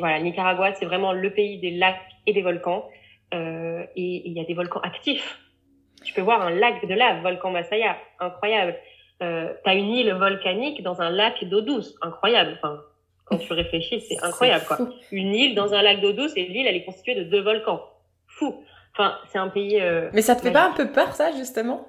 Voilà, Nicaragua, c'est vraiment le pays des lacs et des volcans. Euh, et il y a des volcans actifs. Tu peux voir un lac de lave, volcan Masaya, incroyable. Euh, tu as une île volcanique dans un lac d'eau douce, incroyable. Enfin, quand tu réfléchis, c'est incroyable. Quoi. Une île dans un lac d'eau douce et l'île, elle est constituée de deux volcans. Fou. Enfin, c'est un pays. Euh, Mais ça te fait pas un peu peur, ça, justement?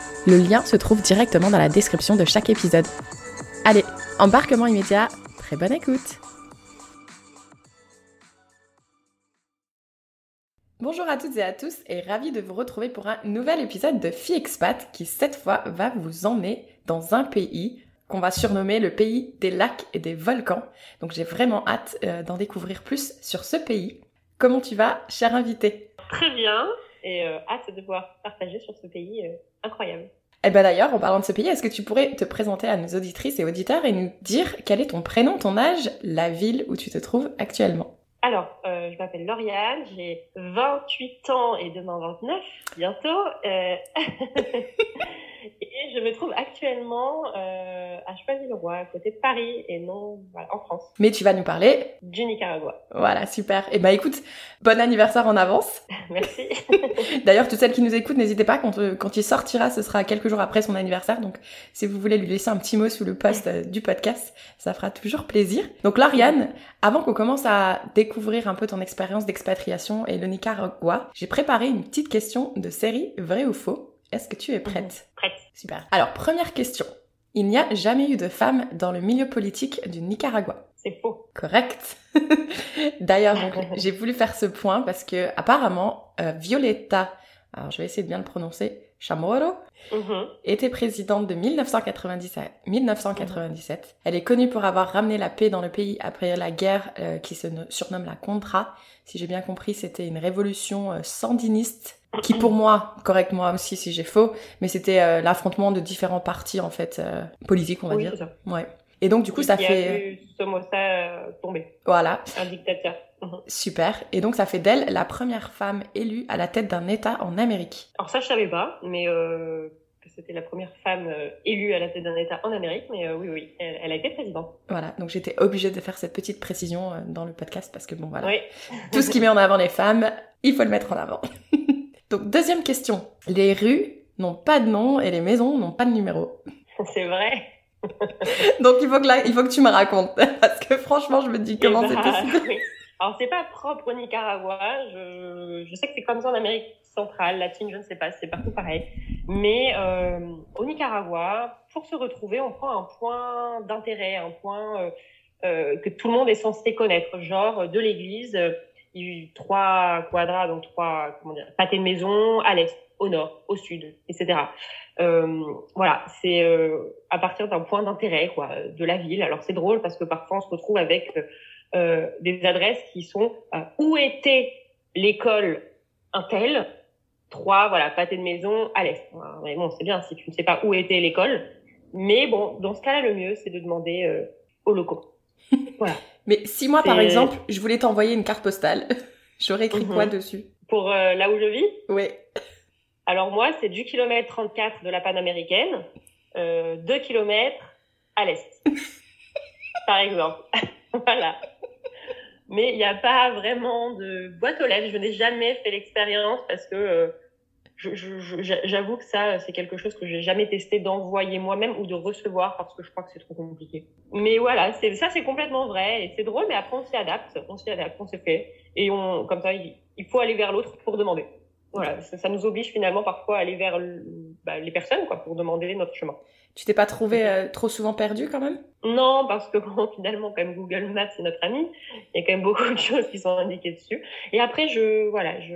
Le lien se trouve directement dans la description de chaque épisode. Allez, embarquement immédiat, très bonne écoute Bonjour à toutes et à tous et ravi de vous retrouver pour un nouvel épisode de Fille Expat qui cette fois va vous emmener dans un pays qu'on va surnommer le pays des lacs et des volcans. Donc j'ai vraiment hâte euh, d'en découvrir plus sur ce pays. Comment tu vas, cher invité Très bien et euh, hâte de pouvoir partager sur ce pays euh, incroyable. Eh ben d'ailleurs, en parlant de ce pays, est-ce que tu pourrais te présenter à nos auditrices et auditeurs et nous dire quel est ton prénom, ton âge, la ville où tu te trouves actuellement? Alors, euh, je m'appelle Lauriane, j'ai 28 ans et demain 29, bientôt. Euh... et je me trouve actuellement euh, à Choisy-le-Roi, à côté de Paris, et non voilà, en France. Mais tu vas nous parler du Nicaragua. Voilà, super. Et eh ben écoute, bon anniversaire en avance. Merci. D'ailleurs, toutes celles qui nous écoutent, n'hésitez pas, quand, euh, quand il sortira, ce sera quelques jours après son anniversaire. Donc, si vous voulez lui laisser un petit mot sous le post euh, du podcast, ça fera toujours plaisir. Donc, Lauriane, avant qu'on commence à découvrir un peu ton expérience d'expatriation et le Nicaragua, j'ai préparé une petite question de série vrai ou faux? Est-ce que tu es prête mmh, Prête. Super. Alors, première question. Il n'y a jamais eu de femme dans le milieu politique du Nicaragua. C'est faux. Correct. D'ailleurs, j'ai voulu faire ce point parce que apparemment, euh, Violeta, alors je vais essayer de bien le prononcer, Chamorro, mmh. était présidente de 1990 à 1997. Elle est connue pour avoir ramené la paix dans le pays après la guerre euh, qui se surnomme la Contra. Si j'ai bien compris, c'était une révolution euh, sandiniste qui pour moi, correct moi aussi si j'ai faux, mais c'était euh, l'affrontement de différents partis en fait euh, politiques on va oui, dire. Ça. Ouais. Et donc du coup ça fait. A vu Somoza euh, tomber. Voilà. Un dictateur. Mhm. Super. Et donc ça fait d'elle la première femme élue à la tête d'un État en Amérique. Alors ça je savais pas, mais euh, que c'était la première femme élue à la tête d'un État en Amérique, mais oui oui, elle, elle, a été présidente. Voilà. Donc j'étais obligée de faire cette petite précision dans le podcast parce que bon voilà. Oui. Tout ce qui met en avant les femmes, il faut le mettre en avant. Donc, deuxième question. Les rues n'ont pas de nom et les maisons n'ont pas de numéro. C'est vrai. Donc, il faut, que là, il faut que tu me racontes. Parce que franchement, je me dis comment c'est bah, possible. Oui. Alors, c'est pas propre au Nicaragua. Je, je sais que c'est comme ça en Amérique centrale, latine, je ne sais pas, c'est partout pareil. Mais euh, au Nicaragua, pour se retrouver, on prend un point d'intérêt, un point euh, euh, que tout le monde est censé connaître, genre de l'église trois quadras, donc trois comment dire, pâtés de maison à l'est, au nord, au sud, etc. Euh, voilà, c'est euh, à partir d'un point d'intérêt quoi de la ville. Alors c'est drôle parce que parfois on se retrouve avec euh, des adresses qui sont euh, où était l'école un tel? Trois voilà pâtés de maison à l'est. Mais bon, c'est bien si tu ne sais pas où était l'école, mais bon, dans ce cas-là, le mieux c'est de demander euh, aux locaux. Voilà. Mais si moi, par exemple, je voulais t'envoyer une carte postale, j'aurais écrit quoi dessus? Pour euh, là où je vis? Oui. Alors moi, c'est du kilomètre 34 de la panaméricaine, euh, 2 kilomètres à l'est, par exemple. voilà. Mais il n'y a pas vraiment de boîte aux lettres. Je n'ai jamais fait l'expérience parce que euh, j'avoue que ça, c'est quelque chose que j'ai jamais testé d'envoyer moi-même ou de recevoir parce que je crois que c'est trop compliqué. Mais voilà, ça, c'est complètement vrai et c'est drôle, mais après on s'y adapte, on s'y adapte, on se fait et on, comme ça, il, faut aller vers l'autre pour demander. Voilà, ça, nous oblige finalement parfois à aller vers bah, les personnes quoi pour demander notre chemin. Tu t'es pas trouvé euh, trop souvent perdu quand même? Non, parce que bon, finalement, comme Google Maps c'est notre ami, il y a quand même beaucoup de choses qui sont indiquées dessus. Et après, je, voilà, je,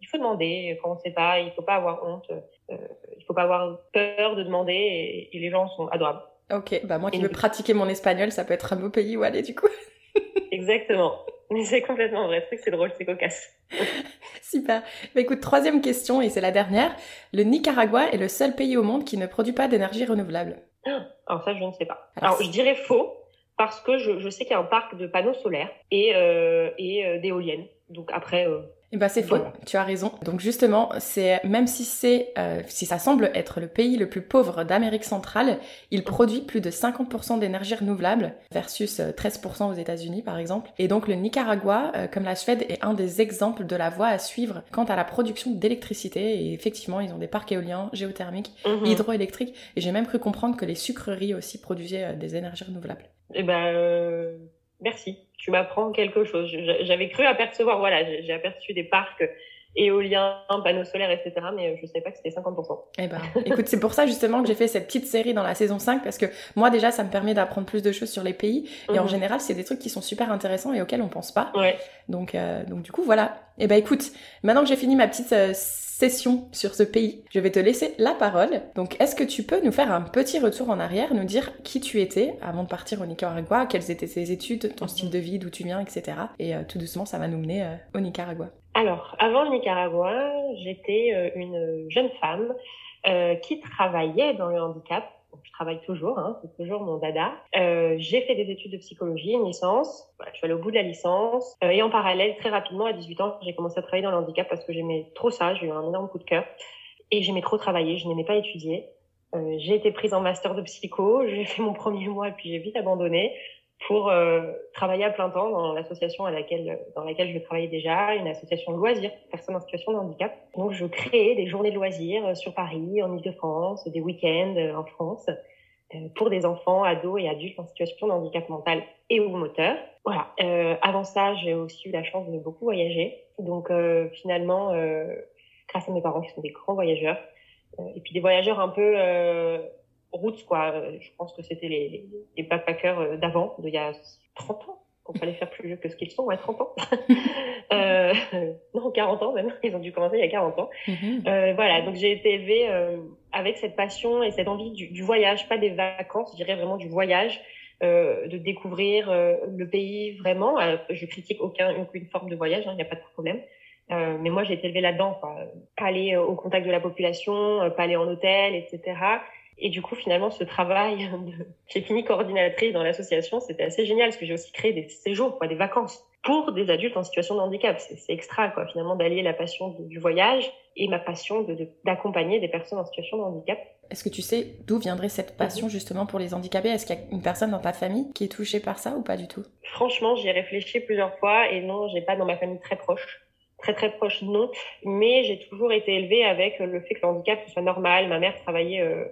il faut demander quand on sait pas, il faut pas avoir honte, euh, il faut pas avoir peur de demander et, les gens sont adorables. Ok, bah moi qui veux pratiquer mon espagnol, ça peut être un beau pays où aller du coup. Exactement. Mais c'est complètement vrai. C'est c'est drôle, c'est cocasse. Super. Bah, écoute, troisième question, et c'est la dernière. Le Nicaragua est le seul pays au monde qui ne produit pas d'énergie renouvelable. Alors ça, je ne sais pas. Alors, je dirais faux, parce que je, sais qu'il y a un parc de panneaux solaires et, euh, et euh, d'éoliennes. Donc après, euh, eh ben c'est faux, tu as raison. Donc justement, c'est même si c'est euh, si ça semble être le pays le plus pauvre d'Amérique centrale, il produit plus de 50% d'énergie renouvelable versus 13% euh, aux États-Unis par exemple. Et donc le Nicaragua, euh, comme la Suède, est un des exemples de la voie à suivre quant à la production d'électricité. Et effectivement, ils ont des parcs éoliens, géothermiques, mhm. hydroélectriques. Et j'ai même cru comprendre que les sucreries aussi produisaient des énergies renouvelables. Eh ben merci tu m'apprends quelque chose. J'avais cru apercevoir, voilà, j'ai aperçu des parcs éoliens, panneaux solaires, etc. Mais je ne savais pas que c'était 50%. Eh ben, écoute, c'est pour ça justement que j'ai fait cette petite série dans la saison 5 parce que moi déjà, ça me permet d'apprendre plus de choses sur les pays et en mhm. général, c'est des trucs qui sont super intéressants et auxquels on pense pas. Ouais. Donc, euh, donc du coup, voilà. Eh ben, écoute, maintenant que j'ai fini ma petite euh, session sur ce pays. Je vais te laisser la parole. Donc, est-ce que tu peux nous faire un petit retour en arrière, nous dire qui tu étais avant de partir au Nicaragua, quelles étaient tes études, ton style de vie, d'où tu viens, etc. Et euh, tout doucement, ça va nous mener euh, au Nicaragua. Alors, avant le Nicaragua, j'étais euh, une jeune femme qui travaillait dans le handicap je travaille toujours, hein, c'est toujours mon dada. Euh, j'ai fait des études de psychologie, une licence. je suis allée au bout de la licence. Euh, et en parallèle, très rapidement, à 18 ans, j'ai commencé à travailler dans le handicap parce que j'aimais trop ça. J'ai eu un énorme coup de cœur. Et j'aimais trop travailler. Je n'aimais pas étudier. Euh, j'ai été prise en master de psycho. J'ai fait mon premier mois et puis j'ai vite abandonné pour euh, travailler à plein temps dans l'association à laquelle dans laquelle je travaillais déjà, une association de loisirs personnes en situation de handicap. Donc je créais des journées de loisirs euh, sur Paris, en Ile-de-France, des week-ends euh, en France pour des enfants, ados et adultes en situation de handicap mental et ou moteur. Voilà. Euh, avant ça, j'ai aussi eu la chance de beaucoup voyager. Donc euh, finalement, euh, grâce à mes parents qui sont des grands voyageurs, et puis des voyageurs un peu roots, quoi. Je pense que c'était les, les, backpackers euh, d'avant, d'il y a 30 ans. On fallait faire plus vieux que ce qu'ils sont, ouais, 30 ans. euh, non, 40 ans même. Ils ont dû commencer il y a 40 ans. Mm-hmm. euh, voilà, donc j'ai été élevée euh, avec cette passion et cette envie du, du, voyage, pas des vacances, je dirais vraiment du voyage, euh, de découvrir euh, le pays vraiment. je critique aucun, aucune forme de voyage, hein, il n'y a pas de problème. mais moi, j'ai été élevée là-dedans, quoi. Pas aller au contact de la population, pas aller en hôtel, etc. Et du coup, finalement, ce travail, de... j'ai fini coordinatrice dans l'association, c'était assez génial parce que j'ai aussi créé des séjours, quoi, des vacances pour des adultes en situation de handicap. C'est extra, quoi, finalement, d'allier la passion du voyage et ma passion d'accompagner de, des personnes en situation de handicap. Est-ce que tu sais d'où viendrait cette passion justement pour les handicapés? Est-ce qu'il y a une personne dans ta famille qui est touchée par ça ou pas du tout? Franchement, j'y ai réfléchi plusieurs fois et non, j'ai pas dans ma famille très proche très très proche non, mais j'ai toujours été élevée avec le fait que le handicap soit normal. Ma mère travaillait euh,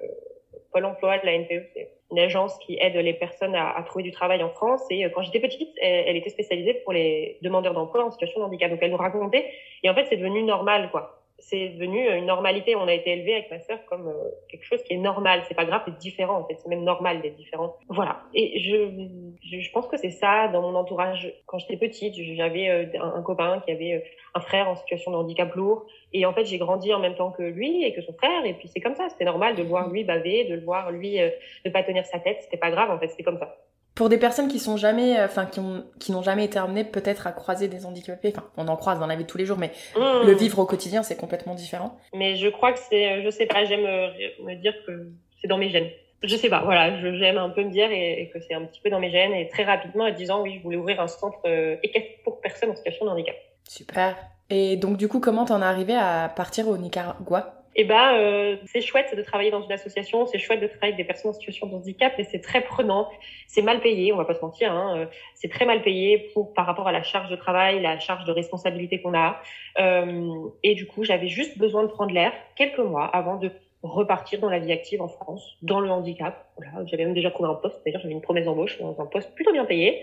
Pôle emploi de la NPE, c'est une agence qui aide les personnes à, trouver du travail en France. Et euh, quand j'étais petite, elle, était spécialisée pour les demandeurs d'emploi en situation de handicap. Donc elle nous racontait. Et en fait, c'est devenu normal, quoi c'est devenu une normalité. On a été élevé avec ma sœur comme euh, quelque chose qui est normal. C'est pas grave d'être différent, en fait. C'est même normal d'être différent. Voilà. Et je, je, pense que c'est ça dans mon entourage. Quand j'étais petite, j'avais euh, un, copain qui avait euh, un frère en situation de handicap lourd. Et en fait, j'ai grandi en même temps que lui et que son frère. Et puis c'est comme ça. C'était normal de le voir lui baver, de le voir lui ne pas tenir sa tête. C'était pas grave, en fait. C'était comme ça pour des personnes qui sont jamais, euh, enfin qui ont, qui n'ont jamais été amenées peut-être à croiser des handicapés, enfin on en croise dans la vie de tous les jours, mais mmh. le vivre au quotidien c'est complètement différent. Mais je crois que c'est, je sais pas, j'aime euh, me dire que c'est dans mes gènes. Je sais pas, voilà, j'aime un peu me dire et, que c'est un petit peu dans mes gènes et très rapidement à 10 ans, oui, je voulais ouvrir un centre euh, pour personnes en situation de handicap. Super. Et donc du coup, comment t'en es arrivé à partir au Nicaragua? Eh ben, euh, c'est chouette de travailler dans une association, c'est chouette de travailler avec des personnes en situation de handicap, mais c'est très prenant, c'est mal payé, on va pas se mentir, hein, euh, c'est très mal payé pour par rapport à la charge de travail, la charge de responsabilité qu'on a. Euh, et du coup, j'avais juste besoin de prendre l'air quelques mois avant de repartir dans la vie active en France, dans le handicap. Voilà, j'avais même déjà trouvé un poste, d'ailleurs j'avais une promesse d'embauche dans un poste plutôt bien payé,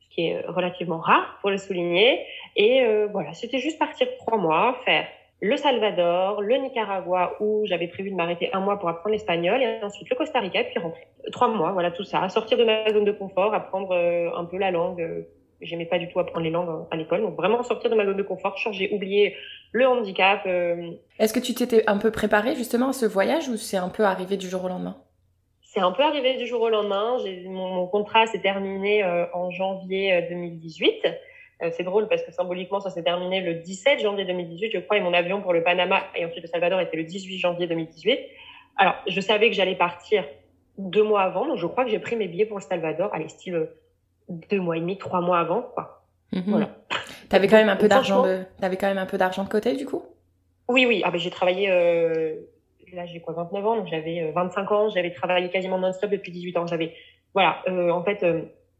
ce qui est relativement rare pour le souligner. Et euh, voilà, c'était juste partir trois mois, faire le Salvador, le Nicaragua, où j'avais prévu de m'arrêter un mois pour apprendre l'espagnol, et ensuite le Costa Rica, et puis rentrer. Trois mois, voilà tout ça. Sortir de ma zone de confort, apprendre euh, un peu la langue. Euh, j'aimais pas du tout apprendre les langues à l'école, donc vraiment sortir de ma zone de confort, changer, oublier le handicap. Euh. Est-ce que tu t'étais un peu préparée justement à ce voyage, ou c'est un peu arrivé du jour au lendemain? C'est un peu arrivé du jour au lendemain. Mon, mon contrat s'est terminé en janvier 2018. Euh, c'est drôle parce que symboliquement, ça s'est terminé le 17 janvier 2018, je crois, et mon avion pour le Panama et ensuite le Salvador était le 18 janvier 2018. Alors, je savais que j'allais partir deux mois avant, donc je crois que j'ai pris mes billets pour le Salvador, allez, style euh, deux mois et demi, trois mois avant, quoi. Mhm. Voilà. T'avais quand même un peu d'argent de, t'avais quand même un peu d'argent de côté, du coup? Oui, oui. Ah, ben, j'ai travaillé, euh... là, j'ai quoi, 29 ans, donc j'avais 25 euh, ans, j'avais travaillé quasiment non-stop depuis 18 ans. J'avais, voilà, euh, en fait,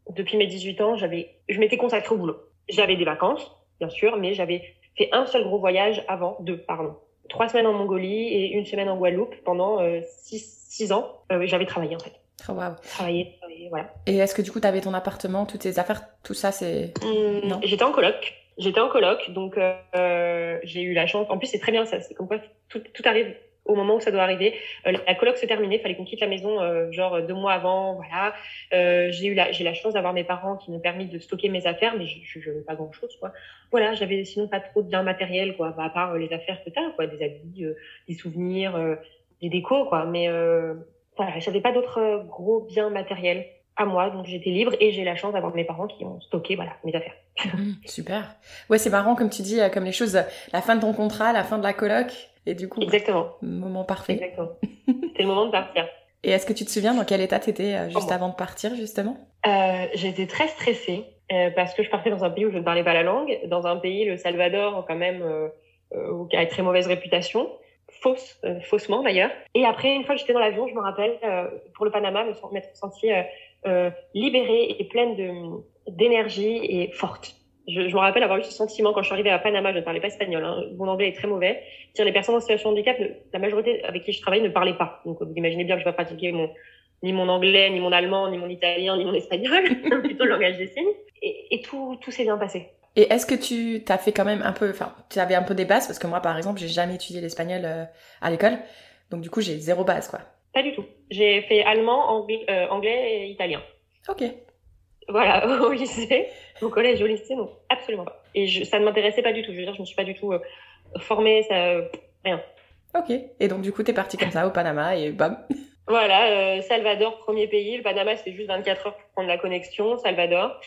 depuis mes 18 ans, j'avais, je m'étais consacrée au boulot. J'avais des vacances, bien sûr, mais j'avais fait un seul gros voyage avant, deux, pardon. Trois semaines en Mongolie et une semaine en Guadeloupe pendant euh, six, six, ans. Euh, j'avais travaillé en fait. Oh, wow. Travaillé, voilà. Et est-ce que du coup, tu avais ton appartement, toutes tes affaires, tout ça, c'est... Mmh, non J'étais en coloc. J'étais en coloc, donc euh, j'ai eu la chance. En plus, c'est très bien, ça. C'est comme quoi tout, tout arrive au moment où ça doit arriver. Euh, la colloque se terminait, fallait qu'on quitte la maison euh, genre deux mois avant, voilà. Euh, j'ai eu la j'ai la chance d'avoir mes parents qui m'ont permis de stocker mes affaires, mais je n'avais pas grand chose quoi. Voilà, j'avais sinon pas trop de biens matériels quoi, à part les affaires que t'as quoi, des habits, des souvenirs, des décos quoi. Mais voilà, j'avais pas d'autres gros biens matériels à moi, donc j'étais libre et j'ai la chance d'avoir mes parents qui ont stocké voilà mes affaires. Mmh, super. Ouais, c'est marrant comme tu dis, comme les choses, la fin de ton contrat, la fin de la coloc, et du coup, exactement. moment parfait. Exactement. C'était le moment de partir. Et est-ce que tu te souviens dans quel état tu étais euh, juste avant de partir, justement? Euh, J'étais très stressée euh, parce que je partais dans un pays où je ne parlais pas la langue, dans un pays, le Salvador, quand même, euh, qui a une très mauvaise réputation, fausse, faussement d'ailleurs. Et après, une fois que j'étais dans l'avion, je me rappelle, pour le Panama, me m'être sentie libérée et pleine de d'énergie et forte je, je, me rappelle avoir eu ce sentiment quand je suis arrivée à Panama, je ne parlais pas espagnol, hein, mon anglais est très mauvais. Les personnes en situation de handicap, la majorité avec qui je travaille ne parlaient pas. Donc vous imaginez bien que je vais pas pratiquer mon, ni mon anglais, ni mon allemand, ni mon italien, ni mon espagnol, plutôt le langage des signes. Et, et tout, tout s'est bien passé. Et est-ce que tu t'as fait quand même un peu, enfin, tu avais un peu des bases? Parce que moi, par exemple, j'ai jamais étudié l'espagnol euh, à l'école, donc du coup, j'ai zéro base, quoi. Pas du tout. J'ai fait allemand, anglais, euh, anglais et italien. Ok. Voilà, au lycée, au collège, au lycée, non, absolument pas. Et je, ça ne m'intéressait pas du tout. Je veux dire, je me suis pas du tout euh, formée, ça, rien. Ok. Et donc, du coup, t'es partie comme ça au Panama et bam. Voilà, euh, Salvador, premier pays. Le Panama, c'était juste 24 heures pour prendre la connexion. Salvador,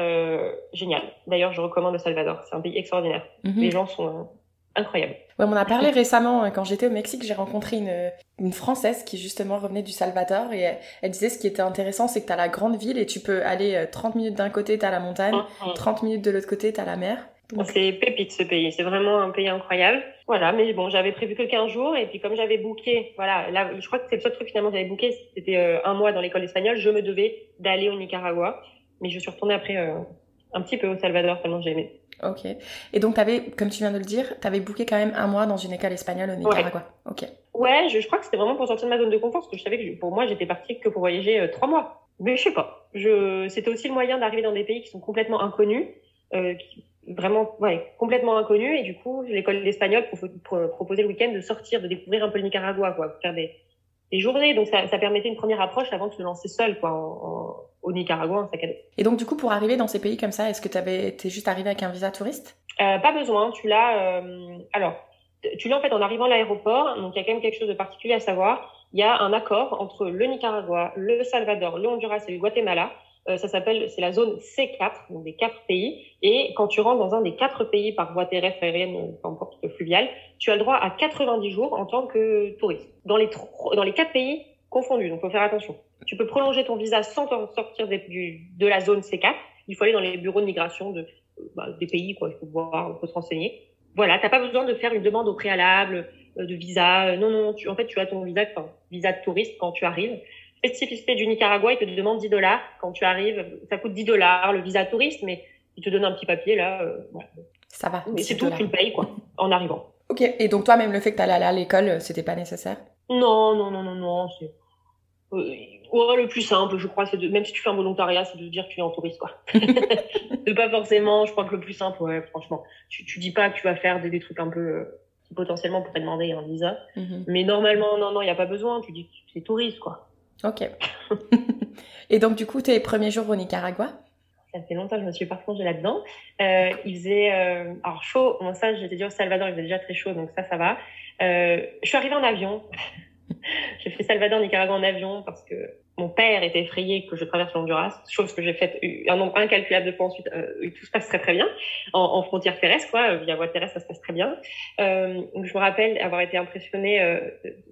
euh, génial. D'ailleurs, je recommande le Salvador. C'est un pays extraordinaire. Mm -hmm. Les gens sont euh, incroyables. Ouais, on a parlé récemment, hein, quand j'étais au Mexique, j'ai rencontré une, une Française qui justement revenait du Salvador et elle, elle disait ce qui était intéressant, c'est que tu as la grande ville et tu peux aller 30 euh, minutes d'un côté, tu as la montagne, mm -hmm. 30 minutes de l'autre côté, tu as la mer. Donc... C'est pépite ce pays, c'est vraiment un pays incroyable. Voilà, mais bon, j'avais prévu que 15 jours et puis comme j'avais booké, voilà, là, je crois que c'est le seul truc finalement que j'avais booké, c'était euh, un mois dans l'école espagnole, je me devais d'aller au Nicaragua, mais je suis retournée après euh, un petit peu au Salvador tellement j'ai aimé. Ok. Et donc, avais, comme tu viens de le dire, tu avais booké quand même un mois dans une école espagnole au Nicaragua. Ouais. Ok. Ouais, je, je crois que c'était vraiment pour sortir de ma zone de confort, parce que je savais que je, pour moi, j'étais partie que pour voyager euh, trois mois. Mais je sais pas. Je, c'était aussi le moyen d'arriver dans des pays qui sont complètement inconnus, euh, qui, vraiment, ouais, complètement inconnus. Et du coup, l'école d'espagnol pour, le week-end de sortir, de découvrir un peu le Nicaragua, quoi, faire des, des journées. Donc, ça, ça permettait une première approche avant de se lancer seul, quoi, en, en, au Nicaragua, en sac à dos. Et donc, du coup, pour arriver dans ces pays comme ça, est-ce que tu avais, t'es juste arrivé avec un visa touriste? Euh, Pas besoin. Tu l'as, euh, alors, tu l'as en fait en arrivant à l'aéroport. Donc, il y a quand même quelque chose de particulier à savoir. Il y a un accord entre le Nicaragua, le Salvador, le Honduras et le Guatemala. Euh, ça s'appelle, c'est la zone C4, donc des quatre pays. Et quand tu rentres dans un des quatre pays par voie terrestre, aérienne, peu importe, fluviale, tu as le droit à 90 jours en tant que touriste. Dans les, dans les quatre pays confondus, donc faut faire attention. Tu peux prolonger ton visa sans sortir de la zone C4. Il faut aller dans les bureaux de migration de, bah, des pays, quoi. Il faut voir, il faut se renseigner. Voilà, t'as pas besoin de faire une demande au préalable, de visa. Non, non, tu, en fait, tu as ton visa, enfin, visa de touriste quand tu arrives. Spécificité du Nicaragua, il te demande 10 dollars quand tu arrives. Ça coûte 10 dollars le visa touriste, mais il te donne un petit papier là. voilà. Ça va. Mais c'est tout, tu le payes quoi, en arrivant. Ok. Et donc toi, même le fait que tu allais à l'école, c'était pas nécessaire? Non, non, non, non, non. C'est euh, le plus simple, je crois, c'est de, même si tu fais un volontariat, c'est de dire que tu es en touriste, quoi. de pas forcément, je crois que le plus simple, ouais, franchement. Tu, tu dis pas que tu vas faire des, des trucs un peu, euh, qui potentiellement pourraient demander un visa. Mhm. Mais normalement, non, non, il n'y a pas besoin. Tu dis que tu es touriste, quoi. Ok. Et donc, du coup, tes premiers jours au Nicaragua? Ça fait longtemps que je me suis pas plongée là-dedans. Euh, il faisait euh, alors chaud. Bon ça, j'étais dit au Salvador, il faisait déjà très chaud, donc ça, ça va. Euh, je suis arrivée en avion. j'ai fait Salvador, Nicaragua en avion parce que mon père était effrayé que je traverse l'Honduras, chose que j'ai faite un nombre incalculable de fois ensuite. Tout se passe très très bien en, frontière terrestre, quoi. Via voie terrestre, ça se passe très bien. Donc je me rappelle avoir été impressionnée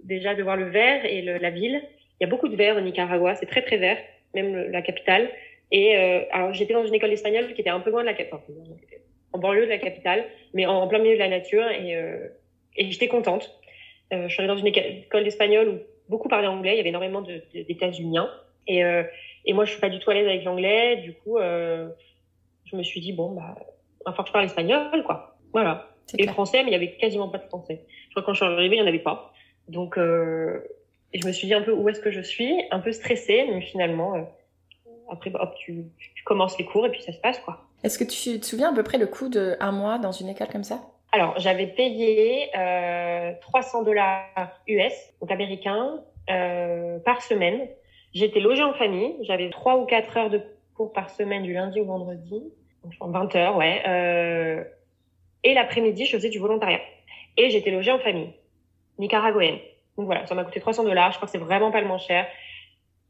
déjà de voir le vert et la ville. Il y a beaucoup de vert au Nicaragua, c'est très très vert, même le, la capitale. Et euh, alors j'étais dans une école espagnole qui était un peu loin de la capitale, en banlieue de la capitale, mais en, plein milieu de la nature, et, euh, et j'étais contente. Euh, je suis allée dans une école d'espagnol où beaucoup parlaient anglais. Il y avait énormément d'États-Uniens. Et, euh, et moi, je suis pas du tout à l'aise avec l'anglais. Du coup, euh, je me suis dit, bon, bah, il falloir que je parle espagnol, quoi. Voilà. Et français, mais il y avait quasiment pas de français. Je crois que quand je suis arrivée, il n'y en avait pas. Donc, euh, je me suis dit un peu où est-ce que je suis, un peu stressée, mais finalement, euh, après, hop, tu, tu, commences les cours et puis ça se passe, quoi. Est-ce que tu te souviens à peu près le coût d'un mois dans une école comme ça? Alors, j'avais payé euh, 300 dollars US, donc américains, euh, par semaine. J'étais logée en famille. J'avais trois ou quatre heures de cours par semaine du lundi au vendredi. Donc, 20 heures, ouais. Euh, et l'après-midi, je faisais du volontariat. Et j'étais logée en famille, nicaraguayenne. Donc voilà, ça m'a coûté 300 dollars. Je crois que c'est vraiment pas le moins cher.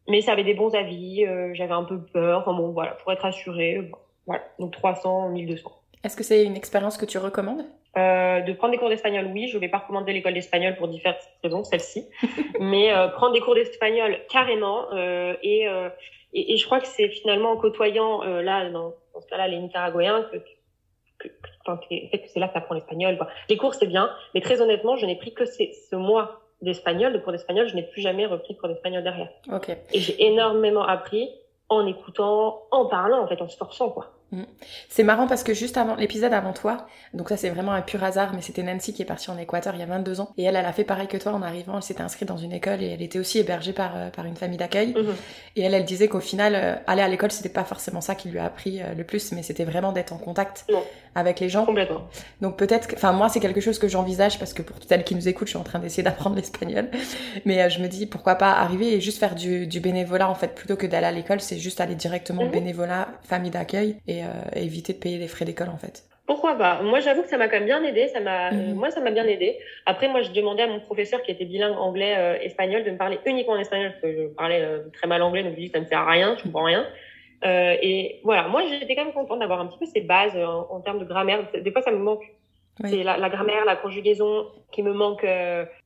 Mais ça avait des bons avis. Euh, j'avais un peu peur. Enfin bon, voilà, pour être assurée. voilà, donc 300, 1200. Est-ce que c'est une expérience que tu recommandes? Euh, de prendre des cours d'espagnol, oui, je vais pas recommander l'école d'espagnol pour différentes raisons, celle-ci, mais euh, prendre des cours d'espagnol carrément. Euh, et, euh, et, et, je crois que c'est finalement en côtoyant euh, là, dans, dans, ce cas-là, les Nicaraguayens, que, que, que, que c'est là que tu apprends l'espagnol. Les cours c'est bien, mais très honnêtement, je n'ai pris que ces, ce mois d'espagnol, de cours d'espagnol, je n'ai plus jamais repris de cours d'espagnol derrière. Okay. Et j'ai énormément appris en écoutant, en parlant, en fait, en se forçant, quoi. Mm. C'est marrant parce que juste avant l'épisode avant toi, donc ça c'est vraiment un pur hasard, mais c'était Nancy qui est partie en Équateur il y a 22 ans et elle, elle a fait pareil que toi en arrivant. Elle s'était inscrite dans une école et elle était aussi hébergée par euh, par une famille d'accueil. Mm-hmm. Et elle, elle disait qu'au final, euh, aller à l'école c'était pas forcément ça qui lui a appris euh, le plus, mais c'était vraiment d'être en contact avec les gens. Complètement. Donc peut-être, enfin moi c'est quelque chose que j'envisage parce que pour toutes celles qui nous écoutent, je suis en train d'essayer d'apprendre l'espagnol, mais je me dis pourquoi pas arriver et juste faire du, du bénévolat en fait plutôt que d'aller à l'école, c'est juste aller directement au mm-hmm. bénévolat, famille d'accueil et éviter de payer les frais d'école en fait pourquoi pas? Moi, j'avoue que ça m'a quand même bien aidé. Ça m'a, mhm. moi, ça m'a bien aidé. Après, moi, je demandais à mon professeur qui était bilingue anglais-espagnol euh, de me parler uniquement en espagnol parce que je parlais euh, très mal anglais, donc je dis ça ne sert à rien, je comprends rien. Euh, et voilà, moi, j'étais quand même contente d'avoir un petit peu ces bases euh, en, en, termes de grammaire. Des fois, ça me manque. Oui. C'est la, la, grammaire, la conjugaison qui me manque.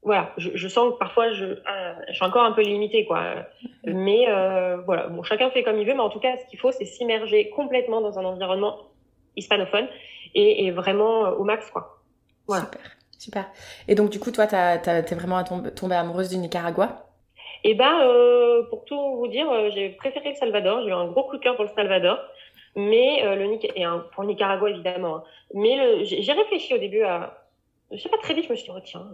voilà, je, je, sens que parfois, je, je suis encore un peu limitée, quoi. Mais voilà, bon, chacun fait comme il veut, mais en tout cas, ce qu'il faut, c'est s'immerger complètement dans un environnement hispanophone et, et vraiment euh, au max, quoi. Voilà. Super, super. Et donc, du coup, toi, t'es vraiment tombée amoureuse du Nicaragua? Eh ben, euh, pour tout vous dire, euh, j'ai préféré le Salvador. J'ai eu un gros coup de cœur pour le Salvador. Mais euh, le et un, pour le Nicaragua évidemment. Hein. Mais j'ai réfléchi au début à, je sais pas très vite, je me suis dit oh, tiens,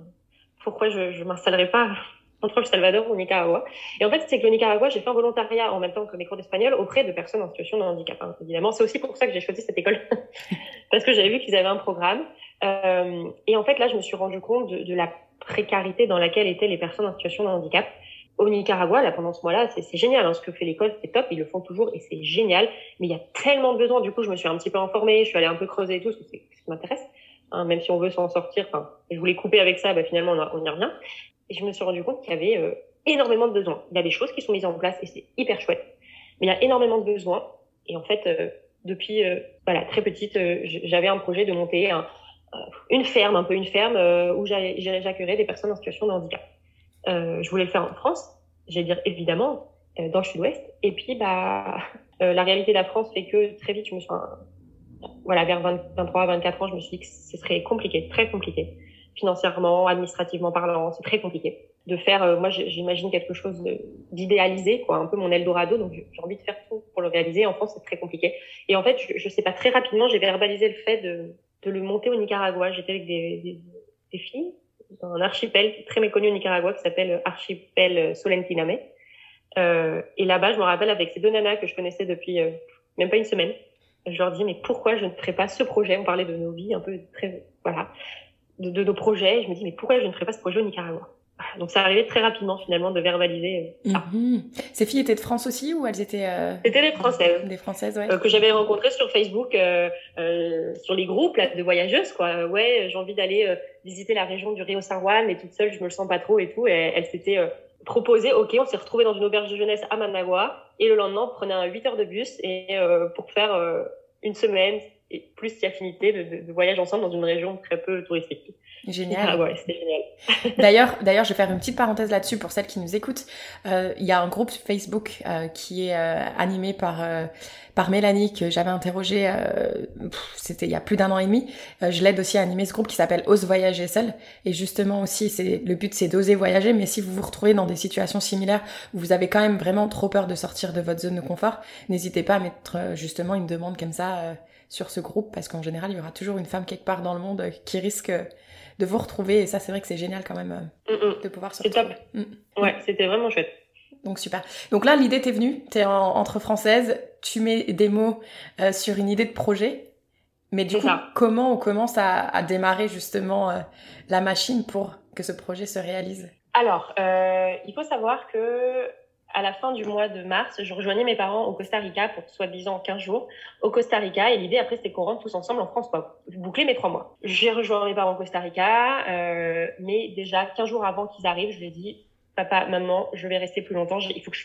pourquoi je, je m'installerai pas entre le Salvador ou le Nicaragua? Et en fait, c'est que le Nicaragua, j'ai fait un volontariat en même temps que mes cours d'espagnol auprès de personnes en situation de handicap, hein, évidemment. C'est aussi pour ça que j'ai choisi cette école, parce que j'avais vu qu'ils avaient un programme. Euh, et en fait, là, je me suis rendu compte de, de, la précarité dans laquelle étaient les personnes en situation de handicap. Au Nicaragua, là, pendant ce mois-là, c'est génial. Hein, ce que fait l'école, c'est top. Ils le font toujours et c'est génial. Mais il y a tellement de besoins. Du coup, je me suis un petit peu informée. Je suis allée un peu creuser et tout, parce que c'est ce qui m'intéresse. Hein, même si on veut s'en sortir, enfin, je voulais couper avec ça, bah, finalement, on, on y revient. Et je me suis rendu compte qu'il y avait euh, énormément de besoins. Il y a des choses qui sont mises en place et c'est hyper chouette. Mais il y a énormément de besoins. Et en fait, euh, depuis euh, voilà très petite, j'avais un projet de monter un, une ferme, un peu une ferme où j'accueillerais des personnes en situation de handicap. Je voulais le faire en France. J'allais dire évidemment dans le sud-ouest. Et puis bah la réalité de la France fait que très vite je me suis voilà vers 20, 23 24 ans je me suis dit que ce serait compliqué, très compliqué financièrement, administrativement parlant, c'est très compliqué. De faire, euh, moi j'imagine quelque chose d'idéalisé, quoi, un peu mon Eldorado, donc j'ai envie de faire tout pour le réaliser. En France, c'est très compliqué. Et en fait, je, je sais pas, très rapidement, j'ai verbalisé le fait de, de le monter au Nicaragua. J'étais avec des, des, des filles, un archipel très méconnu au Nicaragua qui s'appelle Archipel Solentiname. Euh, et là-bas, je me rappelle avec ces deux nanas que je connaissais depuis euh, même pas une semaine, je leur dis mais pourquoi je ne ferais pas ce projet? On parlait de nos vies, un peu très voilà, de, de nos projets. je me dis mais pourquoi je ne ferais pas ce projet au Nicaragua? Donc ça arrivait très rapidement finalement de verbaliser. Mhm. Ces filles étaient de France aussi ou elles étaient euh... C'était des Françaises. Des Françaises, ouais. Euh, que j'avais rencontrées sur Facebook, euh, sur les groupes là, de voyageuses quoi. Ouais, j'ai envie d'aller visiter la région du Rio San Juan, mais toute seule, je me le sens pas trop et tout. Et elles s'étaient proposé, ok, on s'est retrouvé dans une auberge de jeunesse à Managua et le lendemain, on prenait un 8 heures de bus et pour faire une semaine et plus si affinité de, de, de, voyage ensemble dans une région très peu touristique. Génial. Ah ouais, c'était génial. d'ailleurs, d'ailleurs, je vais faire une petite parenthèse là-dessus pour celles qui nous écoutent. Euh, il y a un groupe Facebook euh, qui est euh, animé par euh, par Mélanie que j'avais interrogé. Euh, c'était il y a plus d'un an et demi. je l'aide aussi à animer ce groupe qui s'appelle Ose voyager seul. Et justement aussi, c'est le but, c'est d'oser voyager. Mais si vous vous retrouvez dans des situations similaires où vous avez quand même vraiment trop peur de sortir de votre zone de confort, n'hésitez pas à mettre justement une demande comme ça sur ce groupe parce qu'en général, il y aura toujours une femme quelque part dans le monde qui risque de vous retrouver. Et ça, c'est vrai que c'est génial quand même euh, mm, mm. de pouvoir se retrouver. C'est top. Mm. Ouais, c'était vraiment chouette. Donc super. Donc là, l'idée t'est venue. T'es en, entre françaises. Tu mets des mots euh, sur une idée de projet. Mais du coup, comment on commence à, à démarrer justement euh, la machine pour que ce projet se réalise? Alors, euh, il faut savoir que à la fin du mois de mars, je rejoignais mes parents au Costa Rica pour soi-disant 15 jours au Costa Rica. Et l'idée après, c'était qu'on rentre tous ensemble en France, quoi. Boucler mes trois mois. J'ai rejoint mes parents au Costa Rica, euh, mais déjà 15 jours avant qu'ils arrivent, je lui ai dit, papa, maman, je vais rester plus longtemps. Il faut que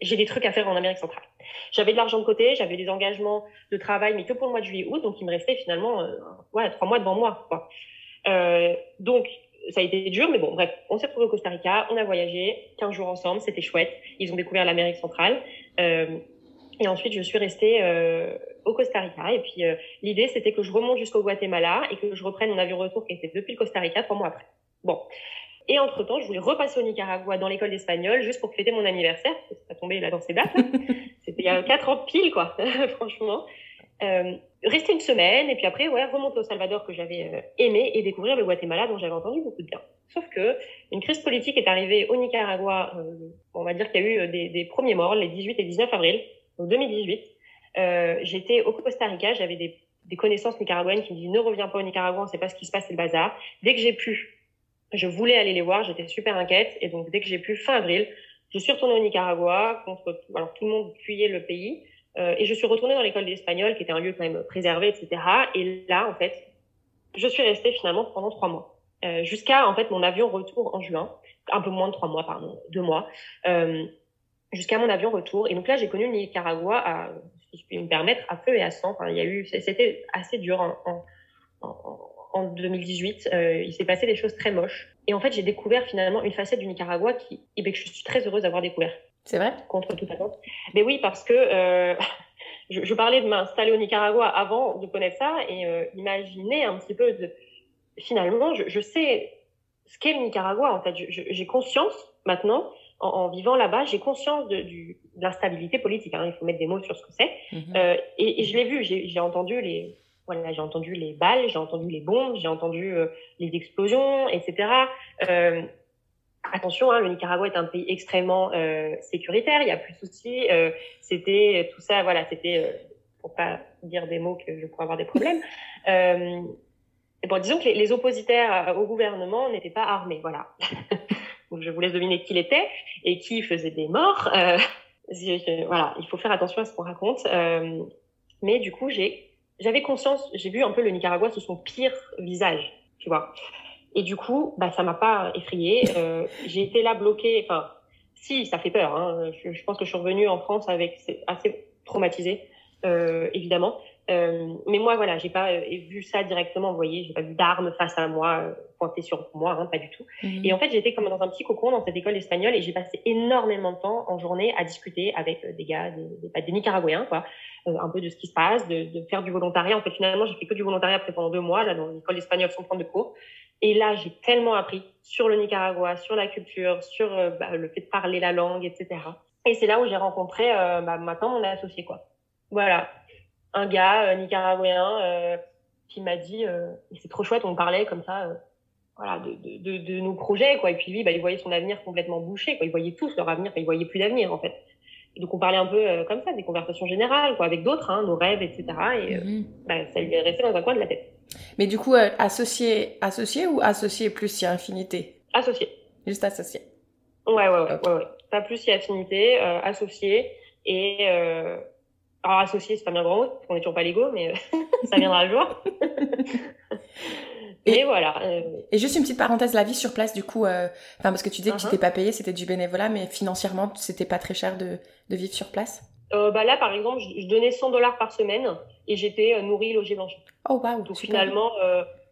j'ai des trucs à faire en Amérique centrale. J'avais de l'argent de côté, j'avais des engagements de travail, mais que pour le mois de juillet-août, donc il me restait finalement euh, ouais, trois mois devant moi. Quoi. Euh, donc ça a été dur, mais bon, bref, on s'est retrouvés au Costa Rica, on a voyagé 15 jours ensemble, c'était chouette. Ils ont découvert l'Amérique centrale. Euh, et ensuite, je suis restée euh, au Costa Rica. Et puis, euh, l'idée, c'était que je remonte jusqu'au Guatemala et que je reprenne mon avion retour qui était depuis le Costa Rica trois mois après. Bon. Et entre-temps, je voulais repasser au Nicaragua dans l'école d'espagnol juste pour fêter mon anniversaire. Ça tombait là dans ces dates. c'était il y a quatre ans pile, quoi, franchement. Euh, rester une semaine et puis après ouais remonter au Salvador que j'avais euh, aimé et découvrir le Guatemala dont j'avais entendu beaucoup de bien. Sauf que une crise politique est arrivée au Nicaragua. Euh, on va dire qu'il y a eu des, premiers morts les 18 et 19 avril donc 2018. Euh, J'étais au Costa Rica, j'avais des, connaissances nicaraguayennes qui me disent ne reviens pas au Nicaragua, on sait pas ce qui se passe, c'est le bazar. Dès que j'ai pu, je voulais aller les voir, j'étais super inquiète et donc dès que j'ai pu fin avril, je suis retournée au Nicaragua contre alors tout le monde fuyait le pays. Euh, et je suis retournée dans l'école d'espagnol, qui était un lieu quand même préservé, etc. Et là, en fait, je suis restée finalement pendant trois mois, euh, jusqu'à en fait mon avion retour en juin, un peu moins de trois mois, pardon, deux mois, euh, jusqu'à mon avion retour. Et donc là, j'ai connu le Nicaragua, si je puis me permettre, à feu et à sang. Il y a eu, c'était assez dur en, en, en, en 2018. Euh, il s'est passé des choses très moches. Et en fait, j'ai découvert finalement une facette du Nicaragua et ben, que je suis très heureuse d'avoir découvert. C'est vrai? Contre toute attente. Mais oui, parce que euh, je, je, parlais de m'installer au Nicaragua avant de connaître ça et euh, imaginer un petit peu de... Finalement, je, je sais ce qu'est le Nicaragua. En fait, j'ai conscience maintenant, en, en vivant là-bas, j'ai conscience de, du, de l'instabilité politique. Hein, il faut mettre des mots sur ce que c'est. Mm -hmm. euh, et, et, je l'ai vu, j'ai entendu les... Voilà, j'ai entendu les balles, j'ai entendu les bombes, j'ai entendu euh, les explosions, etc. Euh, attention, hein, le Nicaragua est un pays extrêmement euh, sécuritaire, il y a plus de soucis. Euh, c'était tout ça, voilà, c'était euh, pour pas dire des mots que je pourrais avoir des problèmes. Euh, et bon, disons que les, les oppositaires au gouvernement n'étaient pas armés, voilà. Donc je vous laisse deviner qui il était et qui faisait des morts. Euh, voilà, il faut faire attention à ce qu'on raconte. Euh, mais du coup, j'ai j'avais conscience, j'ai vu un peu le Nicaragua sous son pire visage, tu vois. Et du coup, bah, ça m'a pas effrayée. Euh, j'ai été là bloquée. Enfin, si, ça fait peur. Hein. Je, je, pense que je suis revenue en France avec assez traumatisée, euh, évidemment. Euh, mais moi, voilà, j'ai pas euh, vu ça directement. Vous voyez, j'ai pas vu d'armes face à moi euh, pointées sur moi, hein, pas du tout. Mmh. Et en fait, j'étais comme dans un petit cocon dans cette école espagnole et j'ai passé énormément de temps en journée à discuter avec euh, des gars, des, des, des Nicaraguayens, quoi, un peu de ce qui se passe, de, de faire du volontariat. En fait, finalement, j'ai fait que du volontariat après pendant deux mois là dans l'école espagnole sans prendre de cours. Et là, j'ai tellement appris sur le Nicaragua, sur la culture, sur euh, bah, le fait de parler la langue, etc. Et c'est là où j'ai rencontré euh, bah, maintenant mon associé, quoi. Voilà, un gars euh, nicaraguayen euh, qui m'a dit, c'est trop chouette, on parlait comme ça, voilà, de, de, de, nos projets, quoi. Et puis lui, bah, il voyait son avenir complètement bouché, quoi. Il voyait tous leur avenir, il voyait plus d'avenir, en fait. Et donc on parlait un peu comme ça, des conversations générales, quoi, avec d'autres, hein, nos rêves, etc. Et mhm. bah, ça lui est resté dans un coin de la tête. Mais du coup, associé, associé ou associé plus si infinité? Associé. Juste associé. Ouais, ouais, ouais, ouais, ouais. Pas plus si affinité, euh, associé. Et euh, alors associé, c'est pas bien grand mot, parce qu'on est toujours pas légaux, mais euh, ça viendra le jour. et, voilà. Euh. Et juste une petite parenthèse, la vie sur place, du coup, enfin parce que tu disais que tu uh-huh. t'es pas payé, c'était du bénévolat, mais financièrement, c'était pas très cher de, de vivre sur place? bah là, par exemple, je, donnais 100 dollars par semaine et j'étais nourrie, logée, blanchie. Oh wow. Donc finalement.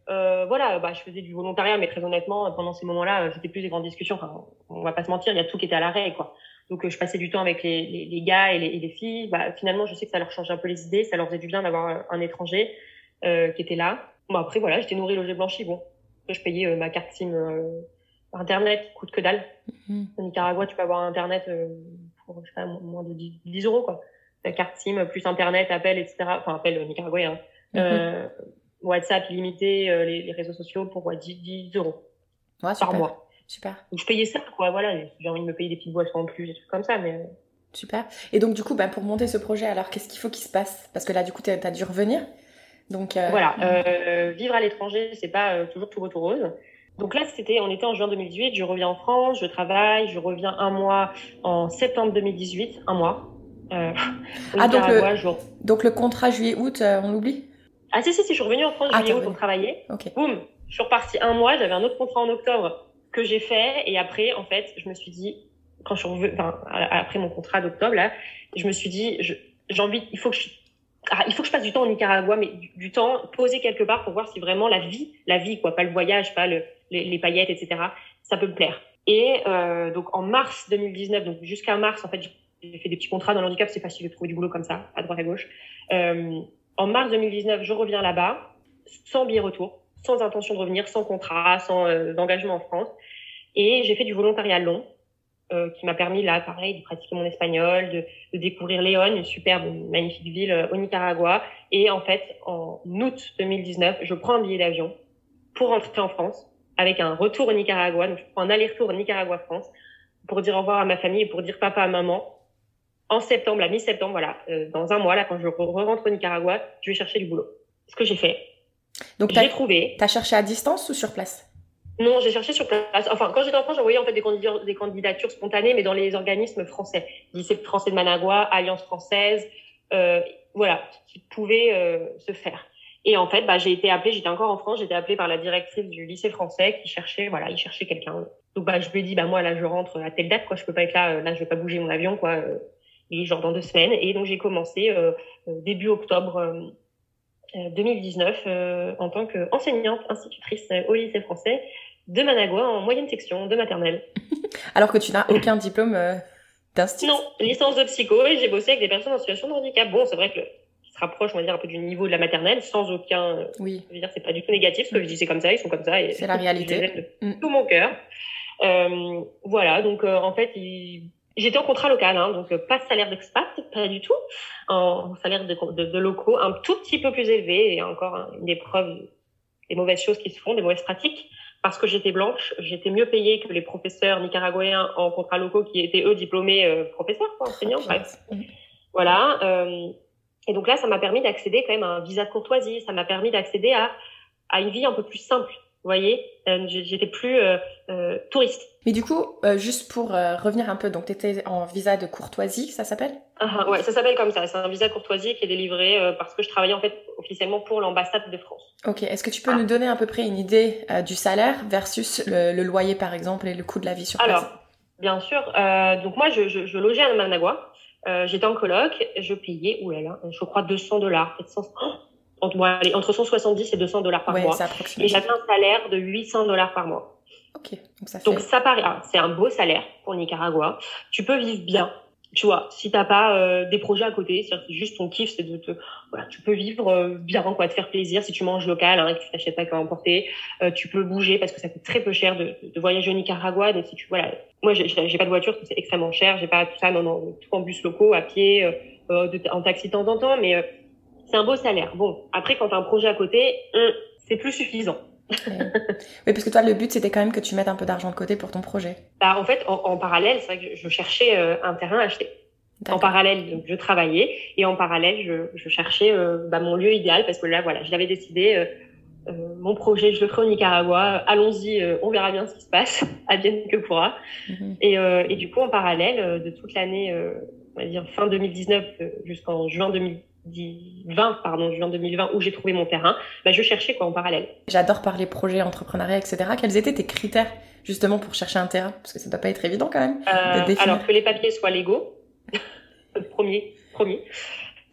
Euh, voilà, bah, je faisais du volontariat, mais très honnêtement, pendant ces moments-là, c'était plus des grandes discussions. Enfin, on va pas se mentir, il y a tout qui était à l'arrêt, quoi. Donc, euh, je passais du temps avec les, les, les gars et les, et les, filles. Bah, finalement, je sais que ça leur change un peu les idées, ça leur faisait du bien d'avoir un étranger euh, qui était là. Bon, après, voilà, j'étais nourrie, logée, blanchie. Bon, je payais euh, ma carte SIM euh, Internet, qui coûte que dalle. Mm-hmm. Au Nicaragua, tu peux avoir Internet pour, je sais pas, moins de 10, 10 euros, quoi. La carte SIM plus Internet, appel, etc. Enfin, appel Nicaragua, hein. Mm-hmm. WhatsApp illimité, euh, les, les, réseaux sociaux pour 10, 10 euros par mois. Super. Donc je payais ça, quoi. Voilà, j'ai envie de me payer des petites boissons en plus, des trucs comme ça, mais. Euh. Super. Et donc du coup, bah, pour monter ce projet, alors qu'est-ce qu'il faut qu'il se passe? Parce que là, du coup, tu as dû revenir. Donc. Euh... Voilà. Euh, vivre à l'étranger, c'est pas euh, toujours tout retour rose. Donc là, c'était, on était en juin 2018. Je reviens en France, je travaille, je reviens un mois en septembre 2018, un mois. ah donc le, donc le contrat juillet-août, on l'oublie? Ah si, si, si, je suis revenue en France, juillet, août pour travailler. Boum, je suis repartie un mois, j'avais un autre contrat en octobre que j'ai fait. Et après, en fait, je me suis dit, quand je suis revenue, enfin, après mon contrat d'octobre, là, je me suis dit, j'ai envie, il faut que je, ah, il faut que je passe du temps au Nicaragua, mais du, temps posé quelque part pour voir si vraiment la vie, la vie, quoi, pas le voyage, pas le, les, paillettes, etc., ça peut me plaire. Et euh, donc en mars 2019, donc jusqu'à mars, en fait, j'ai fait des petits contrats dans le handicap, c'est facile de trouver du boulot comme ça, à droite à gauche. Euh, en mars 2019, je reviens là-bas, sans billet retour, sans intention de revenir, sans contrat, sans euh, engagement en France. Et j'ai fait du volontariat long, euh, qui m'a permis là, pareil, de pratiquer mon espagnol, de, de découvrir Léon, une superbe, magnifique ville euh, au Nicaragua. Et en fait, en août 2019, je prends un billet d'avion pour rentrer en France, avec un retour au Nicaragua. Donc, je prends un aller-retour au Nicaragua-France pour dire au revoir à ma famille et pour dire papa à maman en septembre, la mi-septembre, voilà, euh, dans un mois, là, quand je rentre au Nicaragua, je vais chercher du boulot. Ce que j'ai fait. Donc, j'ai trouvé. T'as cherché à distance ou sur place? Non, j'ai cherché sur place. Enfin, quand j'étais en France, j'envoyais en fait des candidatures, des candidatures spontanées, mais dans les organismes français. Lycée français de Managua, Alliance française, euh, voilà, qui pouvaient euh, se faire. Et en fait, bah, j'ai été appelée, j'étais encore en France, j'étais appelée par la directrice du lycée français qui cherchait, voilà, il cherchait quelqu'un. Donc, bah, je lui ai dit, bah, moi, là, je rentre à telle date, quoi, je peux pas être là, là, je vais pas bouger mon avion, quoi et genre dans deux semaines. Et donc j'ai commencé euh, euh début octobre 2019 euh, en tant qu'enseignante institutrice au lycée français de Managua en moyenne section de maternelle. Alors que tu n'as aucun diplôme d'institut Non, licence de psycho et j'ai bossé avec des personnes en situation de handicap. Bon, c'est vrai que se rapproche, on va dire, un peu du niveau de la maternelle, sans aucun. Oui. Je veux dire, c'est pas du tout négatif, ce que je dis, c'est comme ça, ils sont comme ça. C'est la réalité. de mm. tout mon cœur. Euh, voilà, donc en fait, ils J'étais en contrat local, hein, donc euh, pas de salaire d'expat, pas du tout, en salaire de, de, de, locaux, un tout petit peu plus élevé, et encore hein, une des preuves des mauvaises choses qui se font, des mauvaises pratiques, parce que j'étais blanche, j'étais mieux payée que les professeurs nicaraguayens en contrat locaux qui étaient eux diplômés euh, professeurs, quoi, enseignants, bref. Voilà. Euh, et donc là, ça m'a permis d'accéder quand même à un visa de courtoisie, ça m'a permis d'accéder à, à une vie un peu plus simple, vous voyez, euh, j'étais plus euh, euh, touriste. Mais du coup, euh, juste pour euh, revenir un peu, donc tu étais en visa de courtoisie, ça s'appelle? Ah, Ouais, ça s'appelle comme ça. C'est un visa courtoisie qui est délivré parce que je travaillais en fait officiellement pour l'ambassade de France. Ok, est-ce que tu peux ah. nous donner à peu près une idée du salaire versus le, le, loyer par exemple et le coût de la vie sur place? Alors, bien sûr. donc moi, je, je, je logeais à Managua. J'étais en coloc, je payais, oulala, je crois 200 dollars, 700 entre, bon, allez, entre 170 et 200 dollars par mois. Et j'avais un salaire de 800 dollars par mois. Ok, donc ça fait... Donc ça paraît, ah, c'est un beau salaire pour Nicaragua. Tu peux vivre bien. tu vois, si t'as pas euh, des projets à côté, c'est juste ton kiff, c'est de te, voilà, tu peux vivre euh, bien, quoi, te faire plaisir. Si tu manges local, hein, que tu t'achètes pas qu'à emporter, euh, tu peux bouger parce que ça coûte très peu cher de, de voyager au Nicaragua. Donc si tu, voilà, moi j'ai pas de voiture, c'est extrêmement cher, j'ai pas tout ça, non, non, tout en bus locaux, à pied, en taxi de temps en temps, mais c'est un beau salaire. Bon, après quand t'as un projet à côté, hum, c'est plus suffisant. oui, parce que toi, le but, c'était quand même que tu mettes un peu d'argent de côté pour ton projet. Bah, en fait, en, parallèle, c'est vrai que je cherchais euh, un terrain à acheter. En parallèle, je travaillais et en parallèle, je, cherchais euh, bah, mon lieu idéal parce que là, voilà, je l'avais décidé. Euh, mon projet, je le ferai au Nicaragua. Allons-y, on verra bien ce qui se passe, advienne que pourra. Mhm. et, et, du coup, en parallèle de toute l'année, on va dire fin 2019 jusqu'en juin 2020, 2020, pardon, juin 2020, où j'ai trouvé mon terrain, bah, je cherchais quoi en parallèle. J'adore parler projet, entrepreneuriat, etc. Quels étaient tes critères justement pour chercher un terrain? Parce que ça doit pas être évident quand même. Euh, alors que les papiers soient légaux, premier, premier.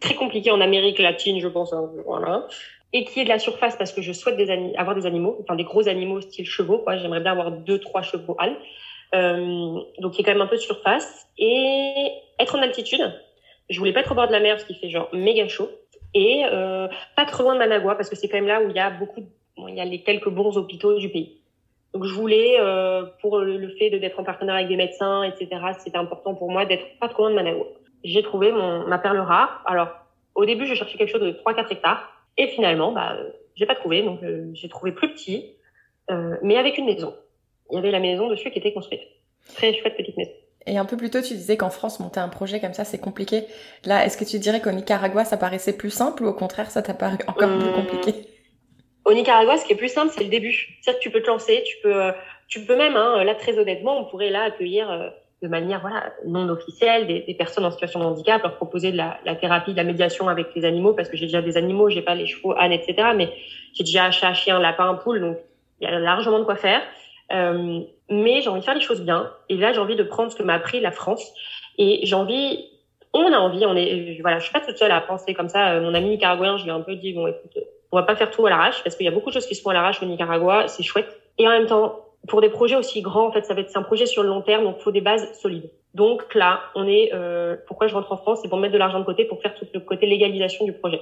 Très compliqué en Amérique latine, je pense. Hein, voilà. Et qui est de la surface parce que je souhaite des avoir des animaux, enfin des gros animaux style chevaux. Quoi. J'aimerais bien avoir deux, trois chevaux hâles. Euh, donc il y a quand même un peu de surface et être en altitude je voulais pas être au de la mer parce qu'il fait genre méga chaud et euh, pas trop loin de Managua parce que c'est quand même là où il y a beaucoup, bon, il y a les quelques bons hôpitaux du pays. Donc je voulais, euh, pour le, fait d'être en partenariat avec des médecins, etc., c'était important pour moi d'être pas trop loin de Managua. J'ai trouvé mon, ma perle rare. Alors au début, je cherchais quelque chose de 3-4 hectares et finalement, bah, j'ai pas trouvé. Donc euh, j'ai trouvé plus petit, euh, mais avec une maison. Il y avait la maison dessus qui était construite. Très chouette petite maison. Et un peu plus tôt, tu disais qu'en France, monter un projet comme ça, c'est compliqué. Là, est-ce que tu dirais qu'au Nicaragua, ça paraissait plus simple ou au contraire, ça t'a paru encore plus euh, compliqué? Au Nicaragua, ce qui est plus simple, c'est le début. C'est-à-dire que tu peux te lancer, tu peux, euh, tu peux même, hein, là, très honnêtement, on pourrait là accueillir euh, de manière voilà non officielle des, des, personnes en situation de handicap, leur proposer de la, la, thérapie, de la médiation avec les animaux, parce que j'ai déjà des animaux, j'ai pas les chevaux, ânes, etc. Mais j'ai déjà un chat, chien, lapin, poule, donc il y a largement de quoi faire. Euh, mais j'ai envie de faire les choses bien. Et là, j'ai envie de prendre ce que m'a appris la France. Et j'ai envie, on a envie, on est, voilà, je suis pas toute seule à penser comme ça. Euh, mon ami nicaraguayen, je lui ai un peu dit, bon, écoute, on va pas faire tout à l'arrache parce qu'il y a beaucoup de choses qui se font à l'arrache au Nicaragua, c'est chouette. Et en même temps, pour des projets aussi grands, en fait, ça va être, c'est un projet sur le long terme, donc faut des bases solides. Donc là, on est, euh, pourquoi je rentre en France, c'est pour mettre de l'argent de côté pour faire tout le côté légalisation du projet.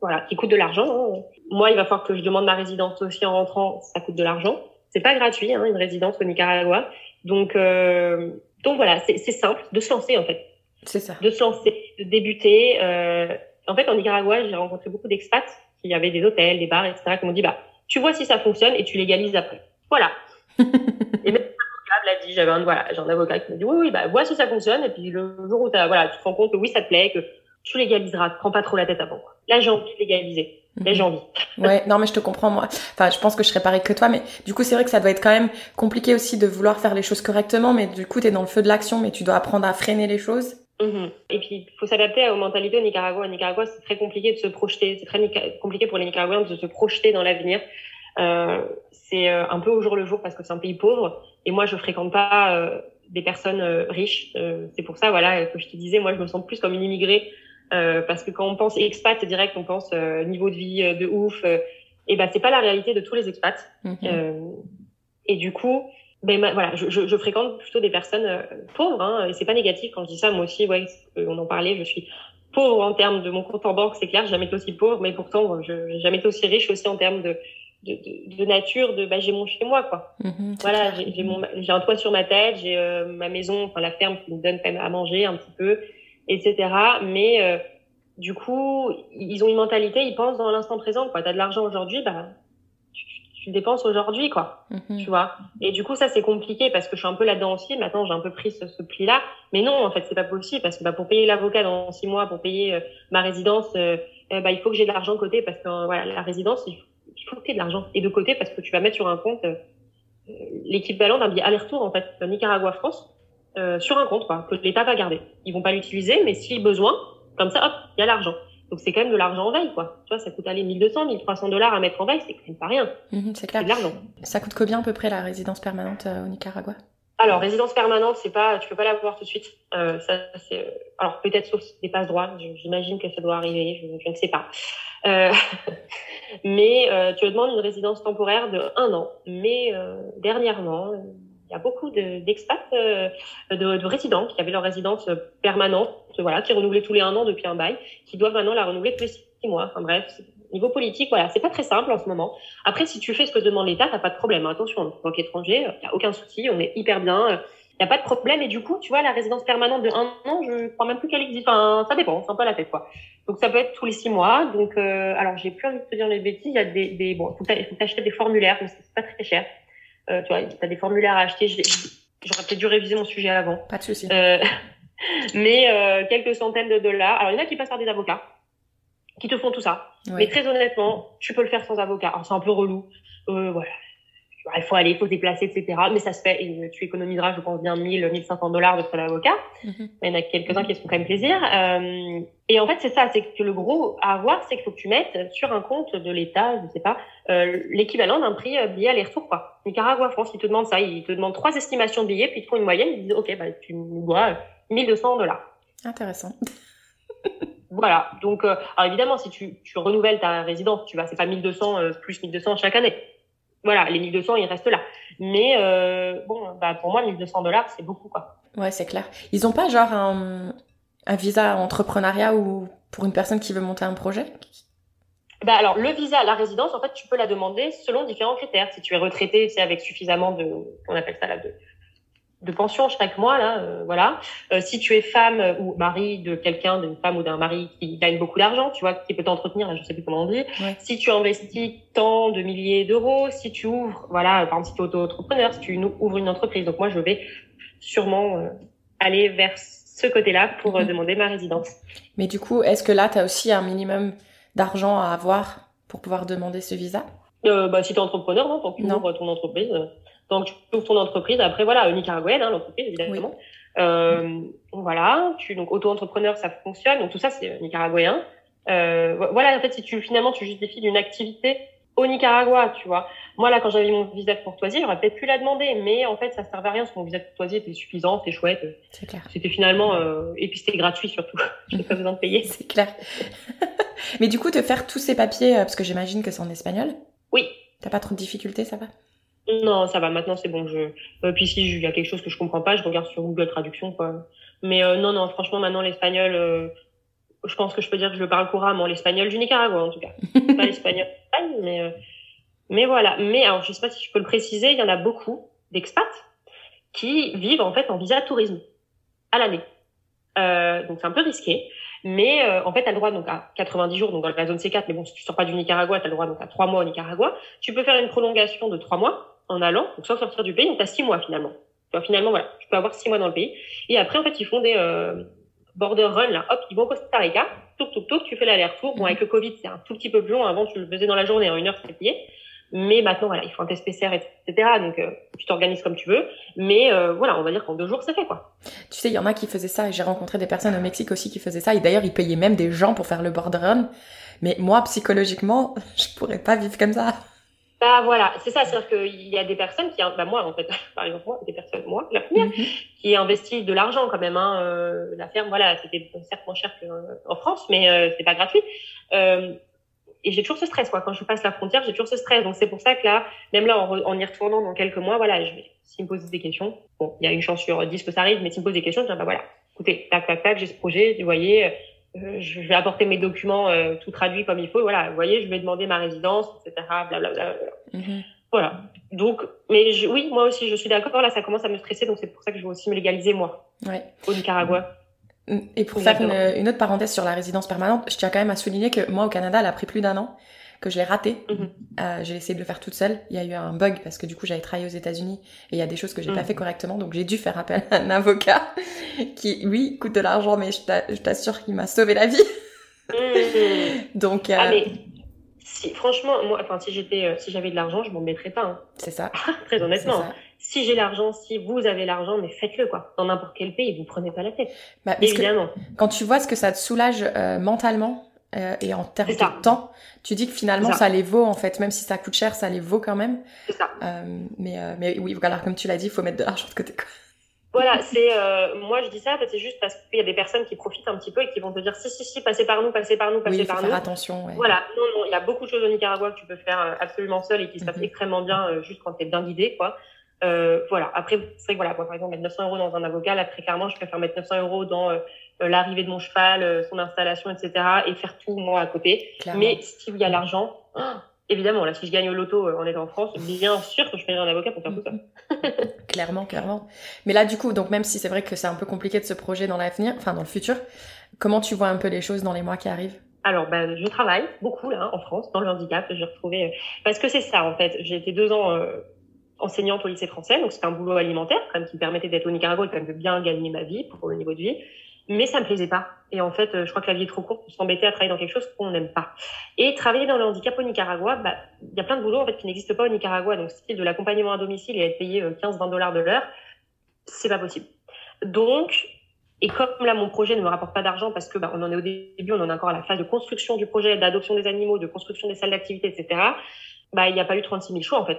Voilà, qui coûte de l'argent. Hein. Moi, il va falloir que je demande ma résidence aussi en rentrant, ça coûte de l'argent. C'est pas gratuit, hein, une résidence au Nicaragua. Donc, euh, donc voilà, c'est simple de se lancer en fait. C'est ça. De se lancer, de débuter. Euh, en fait, en Nicaragua, j'ai rencontré beaucoup d'expats qui avaient des hôtels, des bars, etc. qui m'ont dit, bah, tu vois si ça fonctionne et tu légalises après. Voilà. et même l'avocat l'a dit, j'avais un, voilà, j'ai un avocat qui m'a dit, oui, oui, bah, vois si ça fonctionne. Et puis le jour où voilà, tu te rends compte que oui, ça te plaît, que tu légaliseras, prends pas trop la tête avant. Là, j'ai envie de légaliser. Là, j'ai envie. ouais, non, mais je te comprends, moi. Enfin, je pense que je serais pareil que toi, mais du coup, c'est vrai que ça doit être quand même compliqué aussi de vouloir faire les choses correctement, mais du coup, tu es dans le feu de l'action, mais tu dois apprendre à freiner les choses. Mm-hmm. Et puis, il faut s'adapter aux mentalités au Nicaragua. Au Nicaragua, c'est très compliqué de se projeter. C'est très compliqué pour les Nicaraguayens de se projeter dans l'avenir. Euh, c'est euh, un peu au jour le jour parce que c'est un pays pauvre. Et moi, je fréquente pas euh, des personnes euh, riches. c'est pour ça, voilà, que je te disais, moi, je me sens plus comme une immigrée euh, parce que quand on pense expat direct, on pense euh, niveau de vie euh, de ouf. et ben c'est pas la réalité de tous les expats. Mhm. et du coup, ben voilà, je, je, je, fréquente plutôt des personnes pauvres. Hein, et c'est pas négatif quand je dis ça. Moi aussi, ouais, on en parlait. Je suis pauvre en termes de mon compte en banque, c'est clair. J'ai jamais été aussi pauvre, mais pourtant, je n'ai jamais été aussi riche aussi en termes de de, de, de, nature, de bah, j'ai mon chez moi quoi. Mhm, voilà, j'ai mon j'ai un toit sur ma tête, j'ai ma maison, enfin la ferme qui me donne quand même à manger un petit peu etc. Mais euh, du coup, ils ont une mentalité, ils pensent dans l'instant présent. Quoi, t'as de l'argent aujourd'hui, bah tu, tu dépenses aujourd'hui, quoi. Mhm. Tu vois? Et du coup, ça c'est compliqué parce que je suis un peu là-dedans aussi. Maintenant, j'ai un peu pris ce, ce pli-là, mais non, en fait, c'est pas possible parce que bah, pour payer l'avocat dans six mois, pour payer euh, ma résidence, euh, eh, bah, il faut que j'ai de l'argent de côté parce que voilà, la résidence, il faut, que tu aies de l'argent et de côté parce que tu vas mettre sur un compte l'équivalent d'un billet aller-retour en fait, Nicaragua-France euh, sur un compte quoi, que l'État va garder. Ils vont pas l'utiliser, mais si besoin, comme ça, hop, il y a l'argent. Donc c'est quand même de l'argent en veille, quoi. Tu vois, ça coûte aller 1200, 1300 dollars à mettre en veille, c'est quand même pas rien. Mhm, c'est clair. de l'argent. Ça coûte combien à peu près la résidence permanente euh, au Nicaragua? Alors résidence permanente, c'est pas, tu peux pas l'avoir tout de suite. Euh, ça, c'est, euh, alors peut-être sauf des passes droits. J'imagine que ça doit arriver. Je, je ne sais pas. Euh, mais tu demandes une résidence temporaire de un an. Mais dernièrement, il y a beaucoup d'expats, de, de, résidents qui avaient leur résidence permanente, voilà, qui renouvelaient tous les un an depuis un bail, qui doivent maintenant la renouveler tous les six mois. Enfin bref, niveau politique, voilà, c'est pas très simple en ce moment. Après, si tu fais ce que demande l'État, t'as pas de problème. Attention, en tant qu'étranger, il y a aucun souci, on est hyper bien. Il n'y a pas de problème. Et du coup, tu vois, la résidence permanente de un an, je crois même plus qu'elle existe. Enfin, ça dépend, c'est un peu la tête, quoi. Donc, ça peut être tous les six mois. Donc, euh, alors, j'ai plus envie de te dire les bêtises. Il y a des, des bon, faut t'acheter des formulaires, mais c'est pas très cher. Euh, tu vois, tu as des formulaires à acheter. J'aurais peut-être dû réviser mon sujet avant. Pas de souci. Euh, mais euh, quelques centaines de dollars. Alors, il y en a qui passent par des avocats qui te font tout ça. Mais très honnêtement, tu peux le faire sans avocat. Alors, c'est un peu relou. Euh, voilà, il faut aller, il faut se déplacer, etc. Mais ça se fait et tu économiseras, je pense, bien 1000, 1500 dollars de frais d'avocat. Mm-hmm. Il y en a quelques-uns qui se font quand même plaisir. Euh, et en fait, c'est ça, c'est que le gros à avoir, c'est qu'il faut que tu mettes sur un compte de l'État, je sais pas, euh, l'équivalent d'un prix euh, billet aller-retour, quoi. Nicaragua, France, ils te demandent ça. Ils te demandent trois estimations de billets, puis ils te font une moyenne. Ils disent, OK, bah, tu nous dois 1200 dollars. Intéressant. voilà. Donc, euh, alors évidemment, si tu, tu renouvelles ta résidence, tu vas, c'est pas 1200 euh, plus 1200 chaque année voilà, les 1200, ils restent là. Mais euh, bon, bah, pour moi, 1200 dollars, c'est beaucoup, quoi. Ouais, c'est clair. Ils ont pas genre un, un visa entrepreneuriat ou pour une personne qui veut monter un projet? Bah alors le visa, la résidence, en fait, tu peux la demander selon différents critères. Si tu es retraité, c'est avec suffisamment de, on appelle ça là, de, de pension chaque mois là euh, voilà. Euh, si tu es femme ou mari de quelqu'un d'une femme ou d'un mari qui gagne beaucoup d'argent tu vois qui peut t'entretenir je sais plus comment on dit. Si tu investis tant de milliers d'euros si tu ouvres voilà par exemple si tu es auto-entrepreneur si tu ouvres une entreprise. Donc moi je vais sûrement euh, aller vers ce côté-là pour mhm. demander ma résidence. Mais du coup est-ce que là tu as aussi un minimum d'argent à avoir pour pouvoir demander ce visa? Bah si tu es entrepreneur non tant que tu ouvres ton entreprise donc, tu ouvres ton entreprise. Après, voilà, nicaraguayenne, hein, l'entreprise, évidemment. Euh, voilà, tu donc auto-entrepreneur, ça fonctionne. Donc tout ça, c'est nicaraguayen. Euh, voilà, en fait, si tu finalement tu justifies d'une activité au Nicaragua, tu vois. Moi là, quand j'avais mon visa de courtoisie, j'aurais peut-être pu la demander, mais en fait, ça servait à rien. Parce que mon visa de courtoisie était suffisant, c'était chouette. C'est clair. C'était finalement euh, et puis c'était gratuit surtout. J'avais pas besoin de payer. C'est clair. mais du coup, te faire tous ces papiers, euh, parce que j'imagine que c'est en espagnol? Oui. T'as pas trop de difficultés, ça va? Non, ça va. Maintenant, c'est bon. Je euh, puis si il y a quelque chose que je comprends pas, je regarde sur Google Traduction, quoi. Mais euh, non, non. Franchement, maintenant, l'espagnol, euh, je pense que je peux dire que je le parle couramment. L'espagnol du Nicaragua, en tout cas. pas l'espagnol mais mais voilà. Mais alors, je sais pas si je peux le préciser. Il y en a beaucoup d'expats qui vivent en fait en visa tourisme à l'année. donc c'est un peu risqué. Mais en fait, tu as le droit donc à 90 jours donc dans la zone C4. Mais bon, si tu sors pas du Nicaragua, tu as le droit donc à 3 mois au Nicaragua. Tu peux faire une prolongation de 3 mois en allant, donc sans sortir du pays, donc tu as six mois finalement. Donc, finalement, voilà, tu peux avoir six mois dans le pays. Et après, en fait, ils font des euh, border run, là, hop, ils vont au Costa Rica, touk, touk, touk, tu fais l'aller-retour. Bon, avec le Covid, c'est un tout petit peu plus long. Avant, tu le faisais dans la journée, en une heure, c'était plié. Mais maintenant, voilà, il faut un test PCR, etc. Donc, euh, tu t'organises comme tu veux. Mais euh, voilà, on va dire qu'en deux jours, c'est fait, quoi. Tu sais, il y en a qui faisaient ça, et j'ai rencontré des personnes au Mexique aussi qui faisaient ça. Et d'ailleurs, ils payaient même des gens pour faire le border run. Mais moi, psychologiquement, je pourrais pas vivre comme ça. Bah voilà, c'est ça, c'est-à-dire qu'il y a des personnes qui, bah moi en fait, par exemple moi, des personnes, moi, la première, mhm. qui investissent de l'argent quand même. Hein, euh, la ferme, voilà, c'était certes moins cher qu'en France, mais euh, c'est pas gratuit. Euh, et j'ai toujours ce stress, quoi. Quand je passe la frontière, j'ai toujours ce stress. Donc c'est pour ça que là, même là, en, en y retournant dans quelques mois, voilà, je vais, s'ils me posent des questions, bon, il y a une chance sur 10 que ça arrive, mais s'ils me posent des questions, je dis, bah voilà, écoutez, tac, tac, tac, j'ai ce projet, vous voyez, euh, je vais apporter mes documents euh, tout traduits comme il faut. Voilà, vous voyez, je vais demander ma résidence, etc. Blablabla. Mhm. Voilà. Donc, mais oui, moi aussi, je suis d'accord. Là, ça commence à me stresser, donc c'est pour ça que je veux aussi me légaliser moi ouais. au Nicaragua. Et pour faire une, une, autre parenthèse sur la résidence permanente, je tiens quand même à souligner que moi, au Canada, elle a pris plus d'un an que je l'ai raté. Mhm. Euh, j'ai essayé de le faire toute seule. Il y a eu un bug parce que du coup j'avais travaillé aux États-Unis et il y a des choses que j'ai pas mhm. fait correctement, donc j'ai dû faire appel à un avocat qui, oui, coûte de l'argent, mais je t'assure qu'il m'a sauvé la vie. Mhm. donc. Euh... Ah mais si, franchement, moi, enfin si j'étais, euh, si j'avais de l'argent, je m'en mettrais pas. Hein. C'est ça. Très honnêtement. Si j'ai l'argent, si vous avez l'argent, mais faites-le quoi. Dans n'importe quel pays, vous prenez pas la tête. Bah, Évidemment. quand tu vois ce que ça te soulage euh, mentalement, euh, et en termes de temps, tu dis que finalement ça. les vaut en fait, même si ça coûte cher, ça les vaut quand même. C'est ça. Euh, mais, euh, mais oui, voilà, comme tu l'as dit, il faut mettre de l'argent de côté. Voilà, c'est moi je dis ça, c'est juste parce qu'il y a des personnes qui profitent un petit peu et qui vont te dire si si si passez par nous, passez par nous, passez oui, par faut nous. Faire attention. Ouais. Voilà, non non, il y a beaucoup de choses au Nicaragua que tu peux faire absolument seul et qui se passent mhm. extrêmement bien juste quand tu es bien guidé quoi. Euh, voilà. Après, c'est vrai que voilà, moi, par exemple, mettre 900 euros dans un avocat, là, très clairement, je préfère mettre 900 euros dans euh, l'arrivée de mon cheval, euh, son installation, etc., et faire tout moi à côté. Clairement. Mais s'il y a l'argent, oh, évidemment, là, si je gagne au loto euh, en étant en France, bien sûr que je paierai un avocat pour faire tout ça. clairement, clairement. Mais là, du coup, donc même si c'est vrai que c'est un peu compliqué de se projeter dans l'avenir, enfin dans le futur, comment tu vois un peu les choses dans les mois qui arrivent? Alors, ben, je travaille beaucoup là en France dans le handicap. J'ai retrouvé euh, parce que c'est ça en fait. J'ai été deux ans euh, enseignante au lycée français, donc c'était un boulot alimentaire quand même qui me permettait d'être au Nicaragua et quand même de bien gagner ma vie pour le niveau de vie. Mais ça me plaisait pas. Et en fait, euh, je crois que la vie est trop courte pour s'embêter à travailler dans quelque chose qu'on n'aime pas. Et travailler dans le handicap au Nicaragua, bah, il y a plein de boulots en fait qui n'existent pas au Nicaragua. Donc, style de l'accompagnement à domicile et être payé 15-20 dollars de l'heure, c'est pas possible. Donc, et comme là, mon projet ne me rapporte pas d'argent parce que bah, on en est au début, on en est encore à la phase de construction du projet, d'adoption des animaux, de construction des salles d'activité, etc. Bah, il n'y a pas eu 36 000 choix en fait.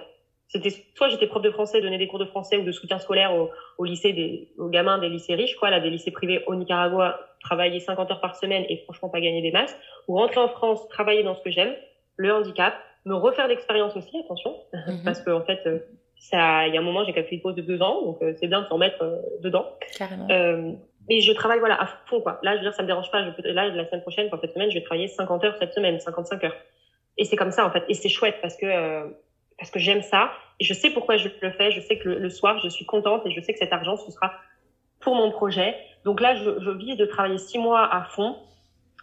C'était soit j'étais prof de français, donnais des cours de français ou de soutien scolaire au, au lycée des, aux gamins des lycées riches, quoi, là, des lycées privés au Nicaragua, travailler 50 heures par semaine et franchement pas gagner des masses, ou rentrer en France, travailler dans ce que j'aime, le handicap, me refaire l'expérience aussi, attention, -hmm. parce que en fait, ça, il y a un moment, j'ai calculé une pause de deux ans, donc c'est bien de s'en mettre euh, dedans. Carrément. Euh, et je travaille voilà à fond quoi. Là, je veux dire, ça me dérange pas. Je là, la semaine prochaine, pour cette semaine, je vais travailler 50 heures cette semaine, 55 heures. Et c'est comme ça en fait. Et c'est chouette parce que euh, parce que j'aime ça. Et je sais pourquoi je le fais. Je sais que le, le, soir, je suis contente et je sais que cet argent, ce sera pour mon projet. Donc là, je, je vise de travailler six mois à fond.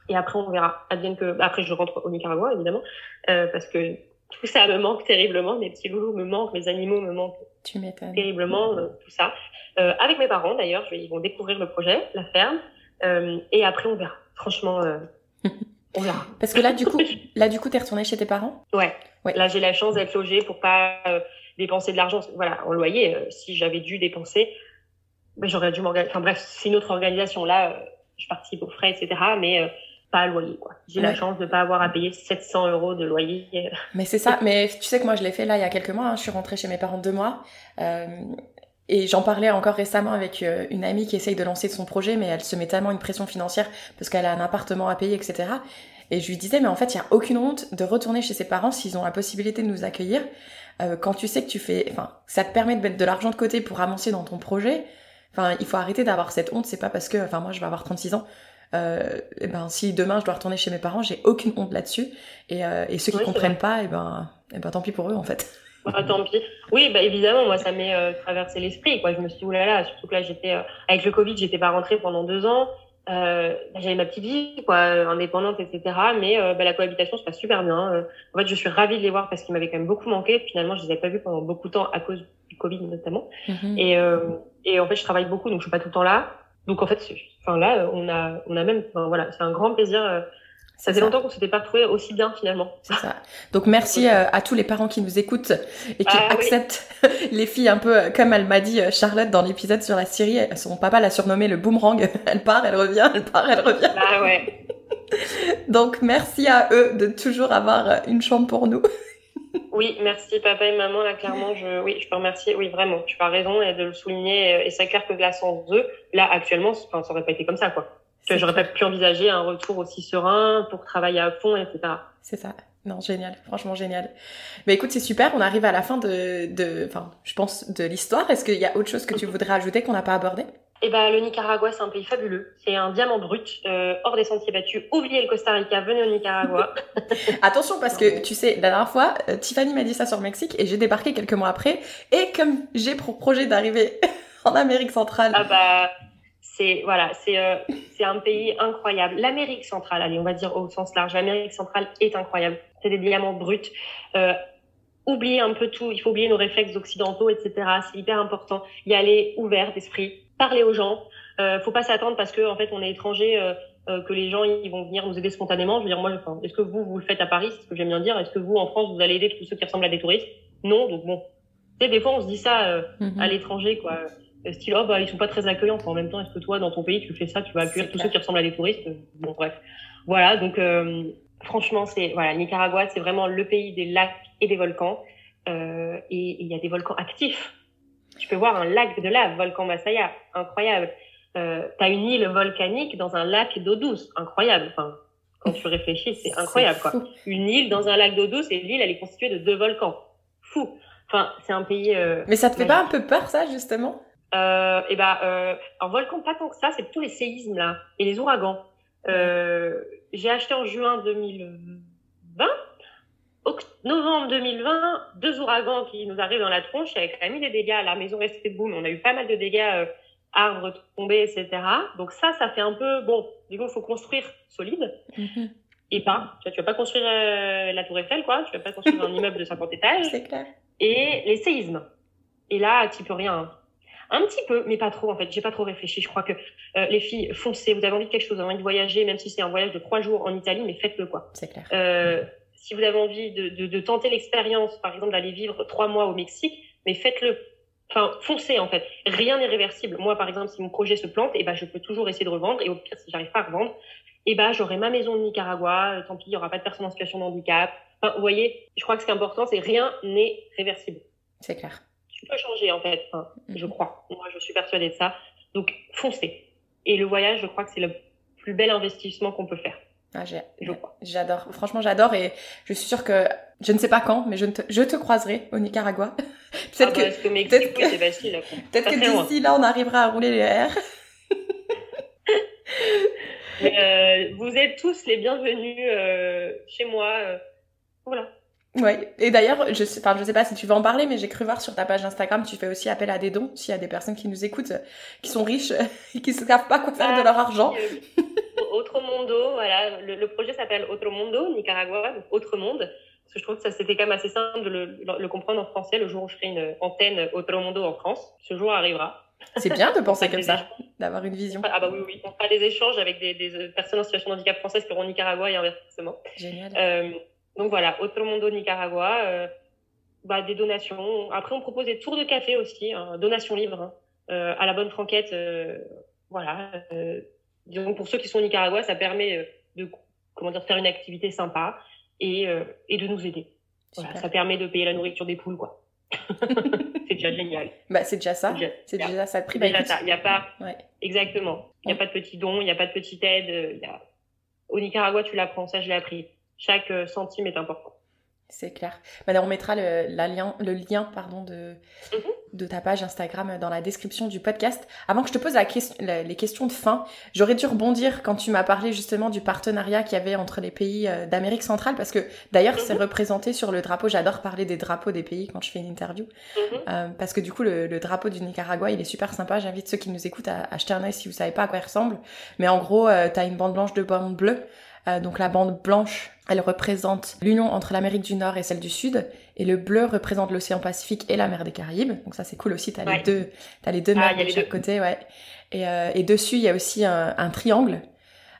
Et après, on verra. Advienne que après, je rentre au Nicaragua évidemment euh, parce que tout ça me manque terriblement. Mes petits loulous me manquent, mes animaux me manquent tu terriblement, euh, tout ça. Euh, avec mes parents d'ailleurs, ils vont découvrir le projet, la ferme, euh, et après on verra. Franchement, on verra. Parce que là, du coup, là, du coup, t'es retournée chez tes parents? Ouais. ouais. Là, j'ai la chance d'être logée pour pas dépenser de l'argent. Voilà, en loyer, si j'avais dû dépenser, ben, j'aurais dû m'organiser. Enfin bref, c'est une autre organisation. Là, je participe aux frais, etc. Mais pas à loyer quoi. J'ai ouais. la chance de pas avoir à payer 700 euros de loyer. Mais c'est ça. Mais tu sais que moi je l'ai fait là il y a quelques mois. Hein. Je suis rentrée chez mes parents deux mois. Et j'en parlais encore récemment avec euh, une amie qui essaye de lancer son projet, mais elle se met tellement une pression financière parce qu'elle a un appartement à payer, etc. Et je lui disais, mais en fait, il y a aucune honte de retourner chez ses parents s'ils ont la possibilité de nous accueillir. Euh, quand tu sais que tu fais, enfin, ça te permet de mettre de l'argent de côté pour avancer dans ton projet. Enfin, il faut arrêter d'avoir cette honte. C'est pas parce que, enfin, moi, je vais avoir 36 ans. Euh, et ben, si demain je dois retourner chez mes parents, j'ai aucune honte là-dessus. Et, euh, et ceux qui Oui, comprennent pas, et ben, et ben, tant pis pour eux en fait. Ah, tant pis. Oui, bah, évidemment, moi, ça m'est euh, traversé l'esprit, quoi. Je me suis dit, oulala, surtout que là, j'étais, euh, avec le Covid, j'étais pas rentrée pendant deux ans. Euh, bah, j'avais ma petite vie, quoi, euh, indépendante, etc. Mais euh, bah, la cohabitation se passe super bien. Euh, en fait, je suis ravie de les voir parce qu'ils m'avaient quand même beaucoup manqué. Finalement, je les avais pas vus pendant beaucoup de temps à cause du Covid notamment. Mhm. Et, euh, et en fait, je travaille beaucoup, donc je suis pas tout le temps là. Donc en fait, enfin là, on a, on a même, enfin, voilà, c'est un grand plaisir. Ça ça. longtemps qu'on s'était pas retrouvés aussi bien finalement. C'est ça. Donc merci euh, à tous les parents qui nous écoutent et qui Ah oui. acceptent les filles un peu euh, comme elle m'a dit euh, Charlotte dans l'épisode sur la Syrie. Son papa l'a surnommée le boomerang. Elle part, elle revient, elle part, elle revient. Bah ouais. Donc merci à eux de toujours avoir une chambre pour nous. Oui, merci papa et maman. Là, clairement, je, oui, je peux remercier. Oui, vraiment, tu as raison et de le souligner. Et c'est clair que là, sans eux, là, actuellement, ça aurait pas été comme ça, quoi. Vois, J'aurais pas pu envisager un retour aussi serein pour travailler à fond, etc. C'est ça. Non, génial. Franchement, génial. Mais écoute, c'est super. On arrive à la fin de, de, enfin, je pense, de l'histoire. Est-ce qu'il y a autre chose que tu voudrais ajouter qu'on n'a pas abordé? Eh ben, le Nicaragua, c'est un pays fabuleux. C'est un diamant brut, euh, hors des sentiers battus. Oubliez le Costa Rica, venez au Nicaragua. Attention parce que tu sais, la dernière fois, euh, Tiffany m'a dit ça sur le Mexique et j'ai débarqué quelques mois après. Et comme j'ai pour projet d'arriver en Amérique centrale, ah bah, c'est voilà, c'est euh, c'est un pays incroyable. L'Amérique centrale, allez, on va dire au sens large, l'Amérique centrale est incroyable. C'est des diamants bruts. Euh, oublier un peu tout, il faut oublier nos réflexes occidentaux, etc. C'est hyper important. Y aller ouvert d'esprit, parler aux gens. Euh, faut pas s'attendre parce que en fait on est étranger. Euh, euh, que les gens ils vont venir nous aider spontanément. Je veux dire, moi, enfin, est-ce que vous, vous le faites à Paris, c'est ce que j'aime bien dire. Est-ce que vous, en France, vous allez aider tous ceux qui ressemblent à des touristes? Non, donc bon. Tu sais, des fois, on se dit ça euh, Mhm. à l'étranger, quoi. Style, oh, bah, ils sont pas très accueillants. Enfin, en même temps, est-ce que toi, dans ton pays, tu fais ça, tu vas accueillir tous clair. ceux qui ressemblent à des touristes? Bon, bref. Voilà, donc, euh, franchement, c'est, voilà, Nicaragua, c'est vraiment le pays des lacs et des volcans. Euh, et il y a des volcans actifs. Tu peux voir un lac de lave, volcan Masaya, incroyable. Euh, t'as une île volcanique dans un lac d'eau douce, incroyable. Enfin, quand tu réfléchis, c'est incroyable, quoi une île dans un lac d'eau douce et l'île elle est constituée de deux volcans. fou. Enfin, c'est un pays. Euh, Mais ça te fait pas un peu peur, ça, justement? Euh, Et ben, euh, un volcan pas tant que ça. C'est plutôt les séismes là et les ouragans. Euh, j'ai acheté en juin 2020. Novembre 2020, deux ouragans qui nous arrivent dans la tronche avec quand même des dégâts. La maison restée boum. On a eu pas mal de dégâts, euh, arbres tombés, etc. Donc ça, ça fait un peu bon. Du coup, il faut construire solide. Mm-hmm et pas. Tu, vas pas construire euh, la Tour Eiffel, quoi. Tu vas pas construire un immeuble de 50 étages. C'est clair. Et les séismes. Et là, tu peux rien. Hein. Un petit peu, mais pas trop en fait. J'ai pas trop réfléchi. Je crois que euh, les filles, foncez. Vous avez envie de quelque chose, vous avez envie de voyager, même si c'est un voyage de trois jours en Italie, mais faites-le quoi. C'est clair. Euh, si vous avez envie de, de, de tenter l'expérience, par exemple d'aller vivre trois mois au Mexique, mais faites-le. Enfin, foncez en fait. Rien n'est réversible. Moi, par exemple, si mon projet se plante, et eh ben, je peux toujours essayer de revendre. Et au pire, si j'arrive pas à revendre, et eh ben, j'aurai ma maison de Nicaragua. Euh, tant pis, il y aura pas de personne en situation de handicap. Enfin, vous voyez, je crois que ce qui est important, c'est rien n'est réversible. C'est clair. Tu peux changer en fait. Enfin, Je mhm. crois. Moi, je suis persuadée de ça. Donc, foncez. Et le voyage, je crois que c'est le plus bel investissement qu'on peut faire. Ah, j'adore. Franchement, j'adore et je suis sûre que je ne sais pas quand, mais je, te, je te croiserai au Nicaragua. peut-être ah bah, que, peut-être que, peut-être que d'ici là, on arrivera à rouler les airs. euh, vous êtes tous les bienvenus euh, chez moi. Euh, voilà. Ouais. Et d'ailleurs, je sais, enfin, je sais pas si tu veux en parler, mais j'ai cru voir sur ta page Instagram, tu fais aussi appel à des dons. S'il y a des personnes qui nous écoutent, qui sont riches et qui ne savent pas quoi faire de ah, leur argent. Autre Mondo, voilà. Le, projet s'appelle Autre Mondo, Nicaragua, donc Autre Monde. Parce que je trouve que ça c'était quand même assez simple de le, le, comprendre en français le jour où je ferai une antenne Autre Mondo en France. Ce jour arrivera. C'est bien de penser comme ça, d'avoir une vision. Ah bah oui, oui, on fera des échanges avec des, des personnes en situation de handicap françaises qui auront au Nicaragua et inversement. Génial. Euh, donc voilà, Otro Mundo Nicaragua, euh, bah, des donations. Après, on propose des tours de café aussi, hein, donations libres, hein, euh, à la bonne franquette. Euh, voilà. Euh, donc pour ceux qui sont au Nicaragua, ça permet euh, de comment dire faire une activité sympa et, et de nous aider. Voilà, ça permet de payer la nourriture des poules, quoi. c'est déjà génial. Bah, c'est déjà ça. C'est déjà, ça. prix. déjà ça. Il n'y a pas. Ouais. Exactement. Il n'y a pas de petit don, il n'y a pas de petite aide. Y a... Au Nicaragua, tu l'apprends. Ça, je l'ai appris. Chaque euh, centime est important. C'est clair. Bah, on mettra le, la lien, le lien pardon, de, mhm. de ta page Instagram dans la description du podcast. Avant que je te pose la les questions de fin, j'aurais dû rebondir quand tu m'as parlé justement du partenariat qu'il y avait entre les pays euh, d'Amérique centrale, parce que d'ailleurs c'est mhm. représenté sur le drapeau. J'adore parler des drapeaux des pays quand je fais une interview, mhm. euh, parce que du coup le, le, drapeau du Nicaragua il est super sympa. J'invite ceux qui nous écoutent à acheter un œil si vous savez pas à quoi il ressemble. Mais en gros, euh, tu as une bande blanche, de bande bleue. Euh, donc la bande blanche, elle représente l'union entre l'Amérique du Nord et celle du Sud, et le bleu représente l'océan Pacifique et la mer des Caraïbes. Donc ça c'est cool aussi, t'as les deux, t'as les deux ah, mers de chaque côté, ouais. Et, euh, et dessus il y a aussi un, un triangle.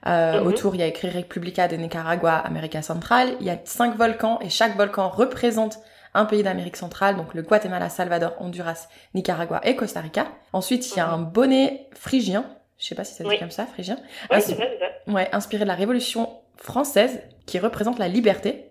Euh, mhm. Autour il y a écrit República de Nicaragua, Amérique centrale. Il y a cinq volcans et chaque volcan représente un pays d'Amérique centrale, donc le Guatemala, Salvador, Honduras, Nicaragua et Costa Rica. Ensuite, il y a un bonnet phrygien je sais pas si ça dit comme ça, phrygien. Oui, c'est ça, ça. Ouais, inspiré de la Révolution française, qui représente la liberté.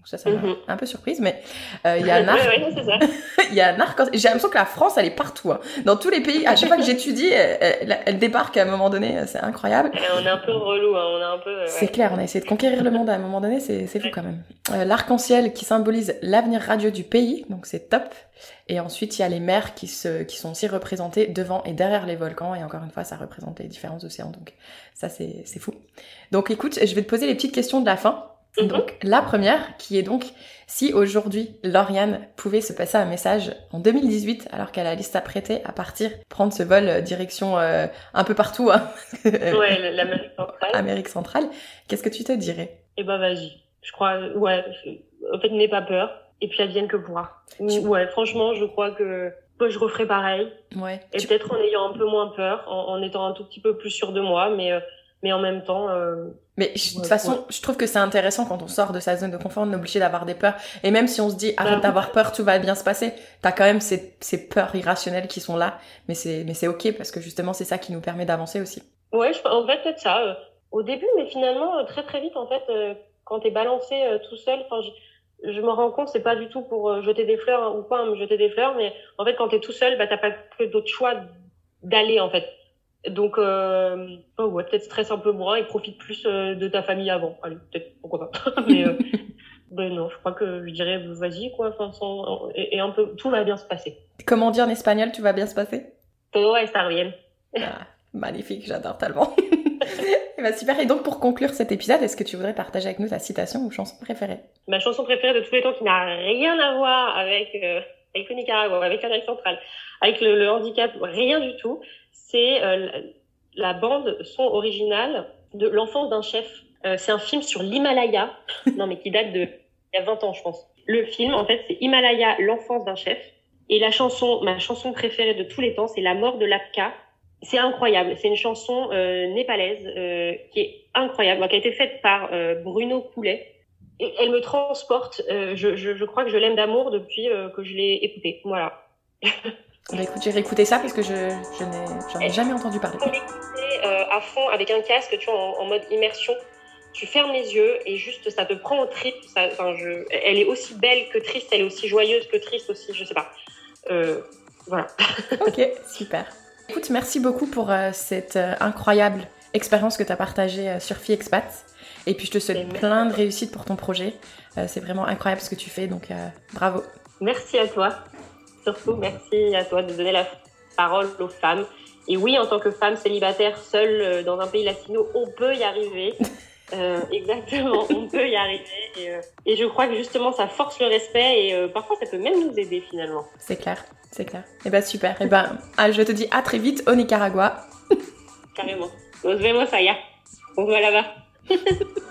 Donc ça, ça m'a mhm. un peu surprise, mais euh, il y a un arc. il y a un arc. J'ai l'impression que la France, elle est partout. Hein. Dans tous les pays, à chaque fois que j'étudie, elle, elle, débarque à un moment donné. C'est incroyable. on est un peu relou. Hein. On a un peu. C'est clair. On a essayé de conquérir le monde à un moment donné. C'est fou quand même. Euh, L'arc-en-ciel qui symbolise l'avenir radieux du pays, donc c'est top. Et ensuite, il y a les mers qui, se, qui sont aussi représentées devant et derrière les volcans. Et encore une fois, ça représente les différents océans. Donc ça, c'est fou. Donc écoute, je vais te poser les petites questions de la fin. Donc la première qui est donc si aujourd'hui Lauriane pouvait se passer un message en 2018 alors qu'elle allait s'apprêter à partir prendre ce vol euh, direction euh, un peu partout hein. ouais l'Amérique centrale. Amérique centrale. Qu'est-ce que tu te dirais? Eh ben vas-y. Je crois ouais en fait n'aie pas peur. Et puis vienne que pourra ouais franchement je crois que je referai pareil. Ouais. Et peut-être en ayant un peu moins peur en, en, étant un tout petit peu plus sûr de moi mais euh, mais en même temps. Euh, mais de toute façon, je trouve que c'est intéressant quand on sort de sa zone de confort, on est obligé d'avoir des peurs. Et même si on se dit arrête bah d'avoir peur, tout va bien se passer, t'as quand même ces, ces peurs irrationnelles qui sont là. Mais c'est mais c'est ok parce que justement c'est ça qui nous permet d'avancer aussi. Ouais, je, en fait peut-être ça. Euh, au début, mais finalement euh, très très vite en fait, euh, quand t'es balancé tout seul, enfin je, je me rends compte, c'est pas du tout pour jeter des fleurs hein, ou pas me jeter des fleurs, mais en fait quand t'es tout seul, bah t'as pas que d'autres choix d'aller en fait donc, euh, oh ouais, peut-être stresse un peu moins et profite plus euh, de ta famille avant. Allez, peut-être, pourquoi pas. mais, euh, Ben non, je crois que je dirais vas-y quoi, enfin, et, un peu tout va bien se passer. Comment on dit en espagnol, tu vas bien se passer? Todo va estar bien. Ah, magnifique, j'adore tellement. et bah super. Et donc pour conclure cet épisode, est-ce que tu voudrais partager avec nous ta citation ou chanson préférée? Ma chanson préférée de tous les temps qui n'a rien à voir avec euh, avec le Nicaragua, avec l'Amérique centrale, avec le, handicap, rien du tout. C'est euh, la bande son originale de L'enfance d'un chef. Euh, c'est un film sur l'Himalaya, non mais qui date de il y a 20 ans, je pense. Le film, en fait, c'est Himalaya, l'enfance d'un chef. Et la chanson, ma chanson préférée de tous les temps, c'est La mort de l'Apka. C'est incroyable. C'est une chanson euh, népalaise euh, qui est incroyable, qui a été faite par euh, Bruno Coulet. Et elle me transporte. Je, je, je, crois que je l'aime d'amour depuis que je l'ai écoutée. Voilà. Bah écoute, j'ai réécouté ça parce que je, je n'en ai, ai, jamais entendu parler. L'écouter à fond avec un casque, tu vois, en, en mode immersion tu fermes les yeux et juste ça te prend au trip. Ça, je, elle est aussi belle que triste, elle est aussi joyeuse que triste aussi, je sais pas. Euh, voilà. ok, super. Écoute, merci beaucoup pour euh, cette euh, incroyable expérience que tu as partagée sur Fille Expat. Et puis je te souhaite plein de réussite pour ton projet. c'est vraiment incroyable ce que tu fais, donc bravo. Merci à toi. Surtout, merci à toi de donner la parole aux femmes. Et oui, en tant que femme célibataire seule dans un pays latino, on peut y arriver. Euh, exactement, on peut y arriver. Euh, et, je crois que justement, ça force le respect et euh, parfois, ça peut même nous aider finalement. C'est clair, c'est clair. Et eh bah ben, super. Et eh ben, ah, je te dis à très vite au Nicaragua. Carrément. Nos vemos allá. On va là-bas.